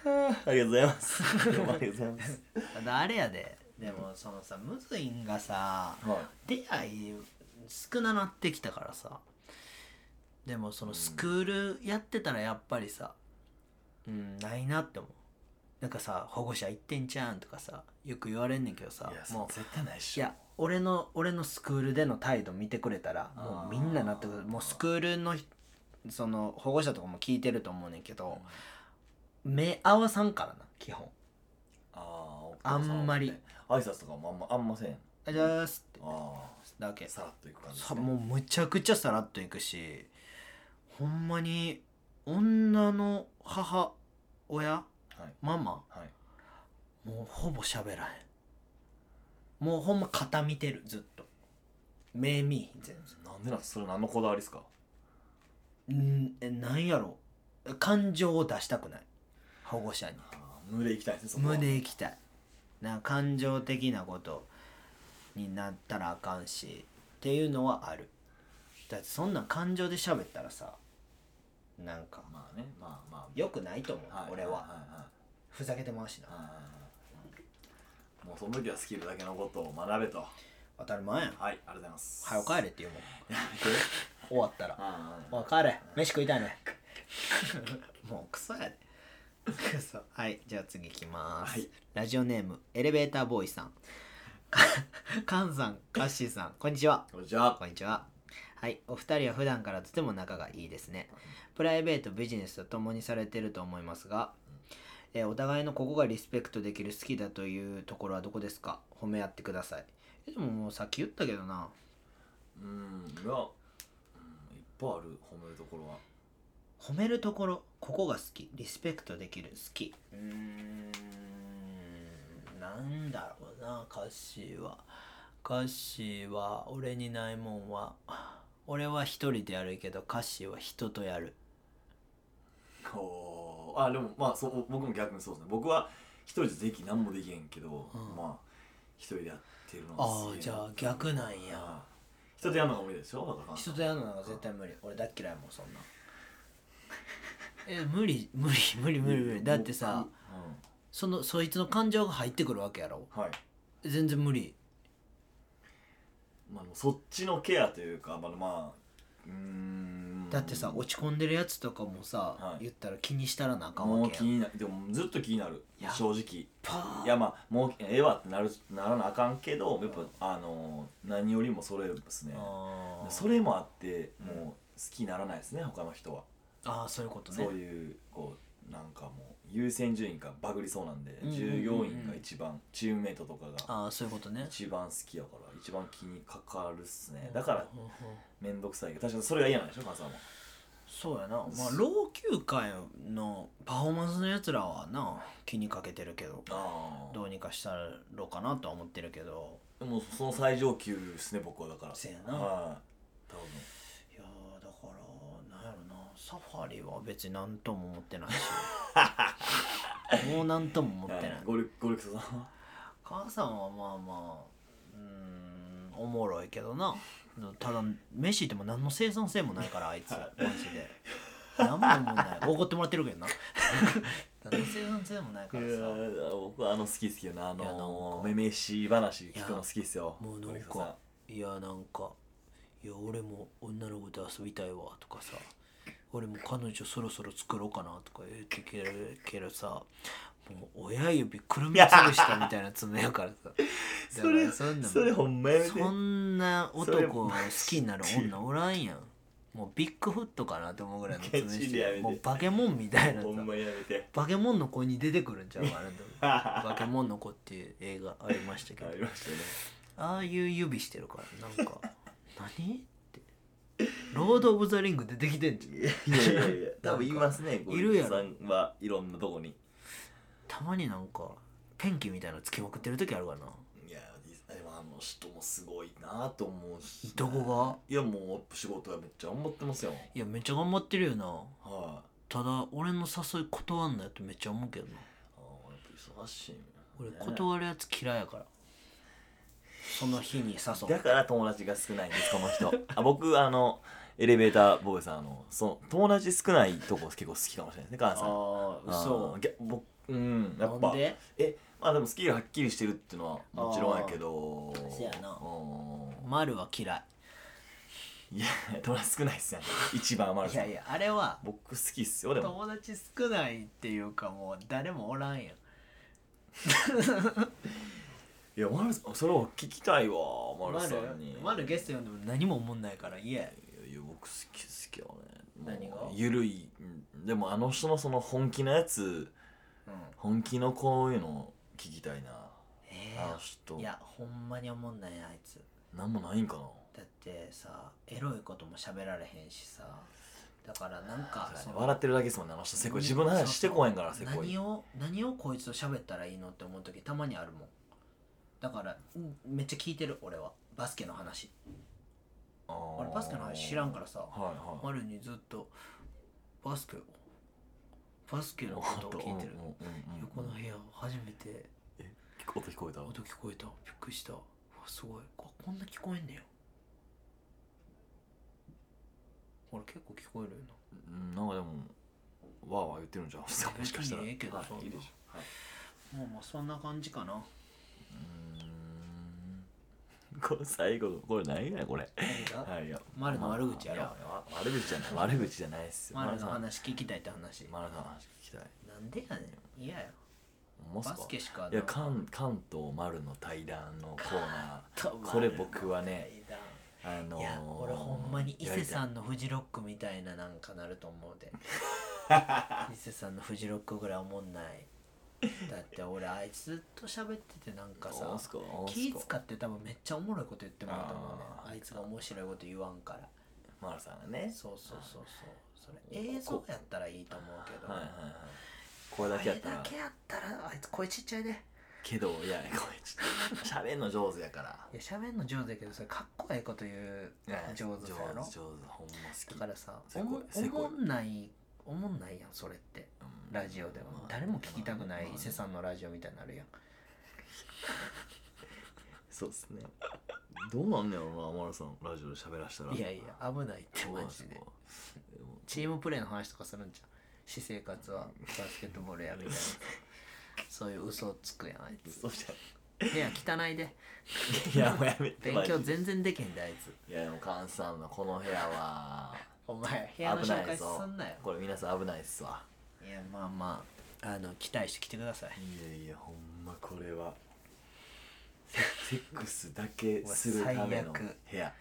[SPEAKER 1] (laughs)
[SPEAKER 2] ありがとうございます。どうもありがとうございます。(laughs)
[SPEAKER 1] ただあれやででもそのさムズインがさ
[SPEAKER 2] は
[SPEAKER 1] 出会い少ななってきたからさ。でもそのスクールやってたらやっぱりさうんないなって思う。なんかさ保護者行ってんじゃんとかさよく言われんねんけどさ
[SPEAKER 2] いいや
[SPEAKER 1] もう
[SPEAKER 2] 絶対ないっしょ。
[SPEAKER 1] いや俺の俺のスクールでの態度見てくれたらもうみんななってくる。もうスクールのひその保護者とかも聞いてると思うねんけど目合わさんからな基本。
[SPEAKER 2] あ
[SPEAKER 1] あんまり
[SPEAKER 2] 挨拶とかもあんまあんません「
[SPEAKER 1] あじゃあす」って。
[SPEAKER 2] あ
[SPEAKER 1] だけ。
[SPEAKER 2] あさらっといく感じです
[SPEAKER 1] さ
[SPEAKER 2] ね
[SPEAKER 1] もうむちゃくちゃさらっといくしほんまに女の母親
[SPEAKER 2] はい。
[SPEAKER 1] ママ
[SPEAKER 2] はい。
[SPEAKER 1] もうほぼ喋らへん。もうほんま肩見てるずっと。目見えへん全然。
[SPEAKER 2] なんでなんそれ何のこだわりですか？
[SPEAKER 1] んえなんやろ感情を出したくない。保護者に。
[SPEAKER 2] あー無で行きたいですねそこは。
[SPEAKER 1] 無で行きたいな感情的なことになったらあかんしっていうのはあるだってそんなん感情で喋ったらさなんか
[SPEAKER 2] まあねまあまあ。
[SPEAKER 1] 良くないと思う、俺は、
[SPEAKER 2] はいはいはい。
[SPEAKER 1] ふざけてますしな、
[SPEAKER 2] はいもうその時はスキルだけのことを学べと。はい
[SPEAKER 1] 当たり前やん。
[SPEAKER 2] ありがとうございます。
[SPEAKER 1] 早く帰れって言うもん。終わったら。
[SPEAKER 2] あ「
[SPEAKER 1] おい帰れ。飯食いたいね」(laughs) もうクソやで (laughs) はいじゃあ次いきます、
[SPEAKER 2] はい。
[SPEAKER 1] ラジオネームエレベーターボーイさん。かカンさんカッシーさん。こんにちは。
[SPEAKER 2] こんにちは。
[SPEAKER 1] こんにちは。はいお二人は普段からとても仲がいいですね。プライベートビジネスと共にされてると思いますが、えーお互いのここがリスペクトできる好きだというところはどこですか？褒め合ってください。えでももうさっき言ったけどな。
[SPEAKER 2] うんいや、うん、いっぱいある褒めるところは
[SPEAKER 1] 褒めるところここが好き。リスペクトできる。好き。うーん。なんだろうな。歌詞は。歌詞は俺にないもんは。俺は一人でやるけど歌詞は人とやる。
[SPEAKER 2] こうあでもまあそう僕も逆にそうですね。僕は一人ででき何もできへんけど、
[SPEAKER 1] うん。
[SPEAKER 2] まあ一人でやってるの
[SPEAKER 1] あ
[SPEAKER 2] は
[SPEAKER 1] あじゃあ逆なんや。
[SPEAKER 2] あ人とやるのが無理でしょ？だから。
[SPEAKER 1] 人とやるのなんか絶対無理。俺大っ嫌いもんそんなえ無理無理無理無理無理。だってさそのそいつの感情が入ってくるわけやろ？
[SPEAKER 2] うんはい。
[SPEAKER 1] 全然無理。
[SPEAKER 2] まあ、そっちのケアというかまあまあうーん。
[SPEAKER 1] だってさ落ち込んでるやつとかもさ、
[SPEAKER 2] はい。
[SPEAKER 1] 言ったら気にしたらなあかん
[SPEAKER 2] も
[SPEAKER 1] わけ
[SPEAKER 2] になる。でもずっと気になる。正直
[SPEAKER 1] パー。
[SPEAKER 2] いやまあもうええわってなるならなあかんけどやっぱあの何よりもそれですね。それもあってもう好きにならないですね他の人は、
[SPEAKER 1] あーそういうことね。
[SPEAKER 2] そういうこうなんかもう優先順位がバグりそうなんで、
[SPEAKER 1] うんうんうんうん。
[SPEAKER 2] 従業員が一番チームメイトとかが
[SPEAKER 1] ああそういうことね。
[SPEAKER 2] 一番好きやから一番気にかかるっすね。だから面倒くさいけど確かにそれが嫌なんでしょ松さんも
[SPEAKER 1] そうやな。まあ老朽化のパフォーマンスのやつらはな気にかけてるけど
[SPEAKER 2] ああ
[SPEAKER 1] どうにかしたろかなとは思ってるけど。
[SPEAKER 2] でもその最上級ですね僕はだから。
[SPEAKER 1] せやな。
[SPEAKER 2] はい。多分
[SPEAKER 1] いやーだからなんやろなサファリは別に何とも思ってないし。(laughs) もう何とも思ってない。
[SPEAKER 2] ゴリゴリクソさんは？
[SPEAKER 1] 母さんはまあまあうーんおもろいけどな。ただ飯っても何の生産性もないからあいつ。マジで。何も思んない。怒ってもらってるけどな。(laughs) 何せなんせでもないからさ。
[SPEAKER 2] 僕はあの好き好きよな。あのめめしい話聞くの好きっすよ。
[SPEAKER 1] もうなんかいやなんかいや俺も女の子と遊びたいわとかさ俺も彼女そろそろ作ろうかなとか言ってけるけどさもう親指くるみつぶしたみたいな爪やからさ。(laughs)
[SPEAKER 2] それ
[SPEAKER 1] そんな
[SPEAKER 2] それほんまやめて
[SPEAKER 1] そんな男を好きになる女おらんやん。もうビッグフットかなって思うぐらいの爪
[SPEAKER 2] マ
[SPEAKER 1] して。もうバケモンみたいなさバケモンの子に出てくるんちゃうかなと (laughs) バケモンの子っていう映画ありましたけど。
[SPEAKER 2] ありましたね。
[SPEAKER 1] ああいう指してるからなんか。何？ロード・オブ・ザ・リング出てきてんじゃん。
[SPEAKER 2] いやいやいや多分言いますね
[SPEAKER 1] いるや
[SPEAKER 2] さんはいろんなとこに。
[SPEAKER 1] たまになんかペンキみたいなのつきまくってる時あるからな。い
[SPEAKER 2] やでもあの人もすごいなと思うし
[SPEAKER 1] どこ
[SPEAKER 2] いやもう仕事はめっちゃ頑張ってますよ。
[SPEAKER 1] いやめっちゃ頑張ってるよな。
[SPEAKER 2] はい。
[SPEAKER 1] ただ俺の誘い断んなよってめっちゃ思うけどな。
[SPEAKER 2] あーやっぱ忙しいね。
[SPEAKER 1] 俺断るやつ嫌いやからその日に誘う。
[SPEAKER 2] だから友達が少ないんですこの人。(laughs) あ僕あのエレベーターボーイさんあのその友達少ないとこ結構好きかもしれないですね母さん。
[SPEAKER 1] ああ
[SPEAKER 2] あーぎゃ僕うんやっぱえまあでもスキルはっきりしてるっていうのはもちろんやけど。
[SPEAKER 1] せやな。
[SPEAKER 2] う
[SPEAKER 1] 丸は嫌い。
[SPEAKER 2] んいや友達少ないっすやん一番余る
[SPEAKER 1] いやいやあれは。
[SPEAKER 2] 僕好きっすよでも。
[SPEAKER 1] 友達少ないっていうかもう誰もおらんやん (laughs)
[SPEAKER 2] いや丸さんそれを聞きたいわ丸
[SPEAKER 1] 丸
[SPEAKER 2] さんに。
[SPEAKER 1] 丸？ゲスト呼んでも何も思んないから嫌や。
[SPEAKER 2] いや僕好き好きよね。
[SPEAKER 1] 何が？
[SPEAKER 2] ゆるい。うんでもあの人のその本気のやつ
[SPEAKER 1] うん。
[SPEAKER 2] 本気のこういうの聞きたいな。
[SPEAKER 1] え
[SPEAKER 2] あの人。
[SPEAKER 1] いやほんまに思んないあいつ。
[SPEAKER 2] なんもないんかな。
[SPEAKER 1] だってさエロいことも喋られへんしさ。だからなんか
[SPEAKER 2] 笑ってるだけですもんねあの人。せこい。自分の話してこへんからせこい。
[SPEAKER 1] 何を何をこいつと喋ったらいいのって思う時たまにあるもんだからうん。めっちゃ聞いてる俺は。バスケの話。俺
[SPEAKER 2] 俺
[SPEAKER 1] バスケの話知らんからさ
[SPEAKER 2] はいはい。
[SPEAKER 1] 丸にずっとバスケをバスケのことを聞いてる。横の部屋初めて
[SPEAKER 2] 音聞こえた？
[SPEAKER 1] 音聞こえた。びっくりした。うわすごい。ここんな聞こえんねや。俺結構聞こえるよ
[SPEAKER 2] うんなんかでもわーわー言ってるんじゃんもしかしたら。
[SPEAKER 1] 別にええけど
[SPEAKER 2] でしょ。はい。
[SPEAKER 1] なもうまあそんな感じかな
[SPEAKER 2] これ最後のこれ何やこれ。
[SPEAKER 1] 何が？
[SPEAKER 2] はい。いや
[SPEAKER 1] 丸の悪口やろ。
[SPEAKER 2] 悪口じゃない悪口じゃないっすよ。
[SPEAKER 1] 丸の話聞きたいって話。
[SPEAKER 2] 丸の話聞きたい。
[SPEAKER 1] なんでやねん。嫌や。バ
[SPEAKER 2] ほんまっすか
[SPEAKER 1] スケしか
[SPEAKER 2] いや関関東丸の対談のコーナ
[SPEAKER 1] 関
[SPEAKER 2] ーこれ僕はねあのー
[SPEAKER 1] いや俺ほんまに伊勢さ
[SPEAKER 2] ん
[SPEAKER 1] んのフジロックみたいななんかなると思うで。(laughs) 伊勢さんのフジロックぐらいおもんないだって俺あいつと喋っててなんかさ気使って多分めっちゃおもろいこと言ってもらうと思うね
[SPEAKER 2] あ
[SPEAKER 1] いつが面白いこと言わんから。
[SPEAKER 2] 丸さんがね。
[SPEAKER 1] そうそうそうそう。それ。映像やったらいいと思うけど。
[SPEAKER 2] はいはいはい。これだけやったら。
[SPEAKER 1] あれだけやったらあいつ声ちっちゃいで。い
[SPEAKER 2] けどいやこれちょっと喋んの上手やから。(laughs)
[SPEAKER 1] や喋んの上手やけどそれかっこええこと言う上手さやろ。
[SPEAKER 2] 上手上手ほんま好き。
[SPEAKER 1] だからさおもんないおもんないやんそれって。
[SPEAKER 2] うん
[SPEAKER 1] ラジオでは。
[SPEAKER 2] まあ
[SPEAKER 1] 誰も聞きたくない
[SPEAKER 2] まあ
[SPEAKER 1] 伊勢さんのラジオみたいになるやん。(laughs)
[SPEAKER 2] そうっすね。どうなんねやろな丸さんラジオで喋らしたら。
[SPEAKER 1] いやいや危ないってマジで。チームプレーの話とかするんじゃん私生活はバスケットボールやみたいな。(laughs) そういう嘘つくやんあいつ。
[SPEAKER 2] そうじ
[SPEAKER 1] 部屋汚いで。
[SPEAKER 2] ゃんいやもうやめて
[SPEAKER 1] 勉強全然できへんであいつ。
[SPEAKER 2] いやでも菅さんのこの部屋は
[SPEAKER 1] お前部屋の
[SPEAKER 2] 危な
[SPEAKER 1] 紹介
[SPEAKER 2] いぞ
[SPEAKER 1] すんなよ。
[SPEAKER 2] これ皆さん危ないっすわ。
[SPEAKER 1] いやまあまああの期待してきてください。
[SPEAKER 2] いやいやほんまこれはセセックスだけするための
[SPEAKER 1] 最悪
[SPEAKER 2] 部屋。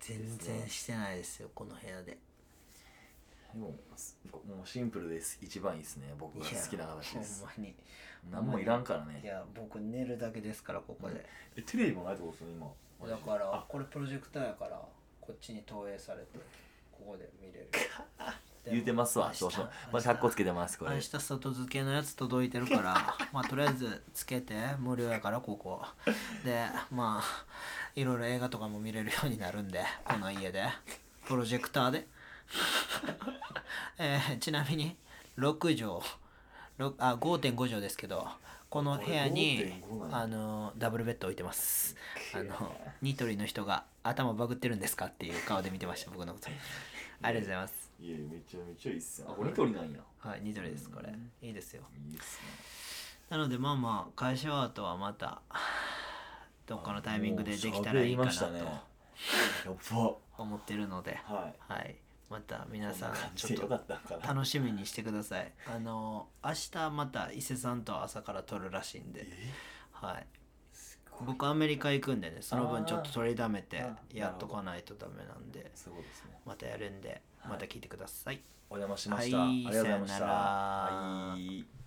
[SPEAKER 1] 全然してないですよこの部屋で。
[SPEAKER 2] でもすもうシンプルです。一番いいですね。僕が好きな話です。
[SPEAKER 1] ほんまに。
[SPEAKER 2] 何もいらんから
[SPEAKER 1] い
[SPEAKER 2] ね
[SPEAKER 1] や僕寝るだけですからここで、
[SPEAKER 2] えテレビもないってことですよ今。
[SPEAKER 1] だから
[SPEAKER 2] あ。
[SPEAKER 1] これプロジェクターやからこっちに投影されてここで見れる。
[SPEAKER 2] 言うてますわ少々まあかっこつけてますこれ。
[SPEAKER 1] 明日外付けのやつ届いてるから (laughs) まあとりあえずつけて無料やからここ。でまあいろいろ映画とかも見れるようになるんでこの家で。プロジェクターで。(laughs) えーちなみに6畳。ろあ5.5畳ですけどこの部屋に
[SPEAKER 2] 5.5なん。や
[SPEAKER 1] あのダブルベッド置いてます。あのニトリの人が頭バグってるんですかっていう顔で見てました僕のこと。(laughs) ありがとうございます。
[SPEAKER 2] いやめちゃめちゃいいっすよ。あこれニトリなんや。
[SPEAKER 1] はいニトリですこれ。
[SPEAKER 2] うん。
[SPEAKER 1] いいですよ。
[SPEAKER 2] いいっすね。
[SPEAKER 1] なのでまあまあ会社後はまたどっかのタイミングでできたらいいかなと
[SPEAKER 2] やっぱ
[SPEAKER 1] 思ってるので。
[SPEAKER 2] はい。
[SPEAKER 1] はいまた皆さんちょっと楽しみにしてください。あの明日また伊勢さんと朝から撮るらしいんで。
[SPEAKER 2] え？
[SPEAKER 1] はい。僕アメリカ行くんでねその分ちょっと取りだめてやっとかないとダメなんで
[SPEAKER 2] ですね。
[SPEAKER 1] またやるんで
[SPEAKER 2] はい。
[SPEAKER 1] また聞いてください、
[SPEAKER 2] お邪魔しました、
[SPEAKER 1] はい
[SPEAKER 2] ありがとうございました。
[SPEAKER 1] さよなら。
[SPEAKER 2] はい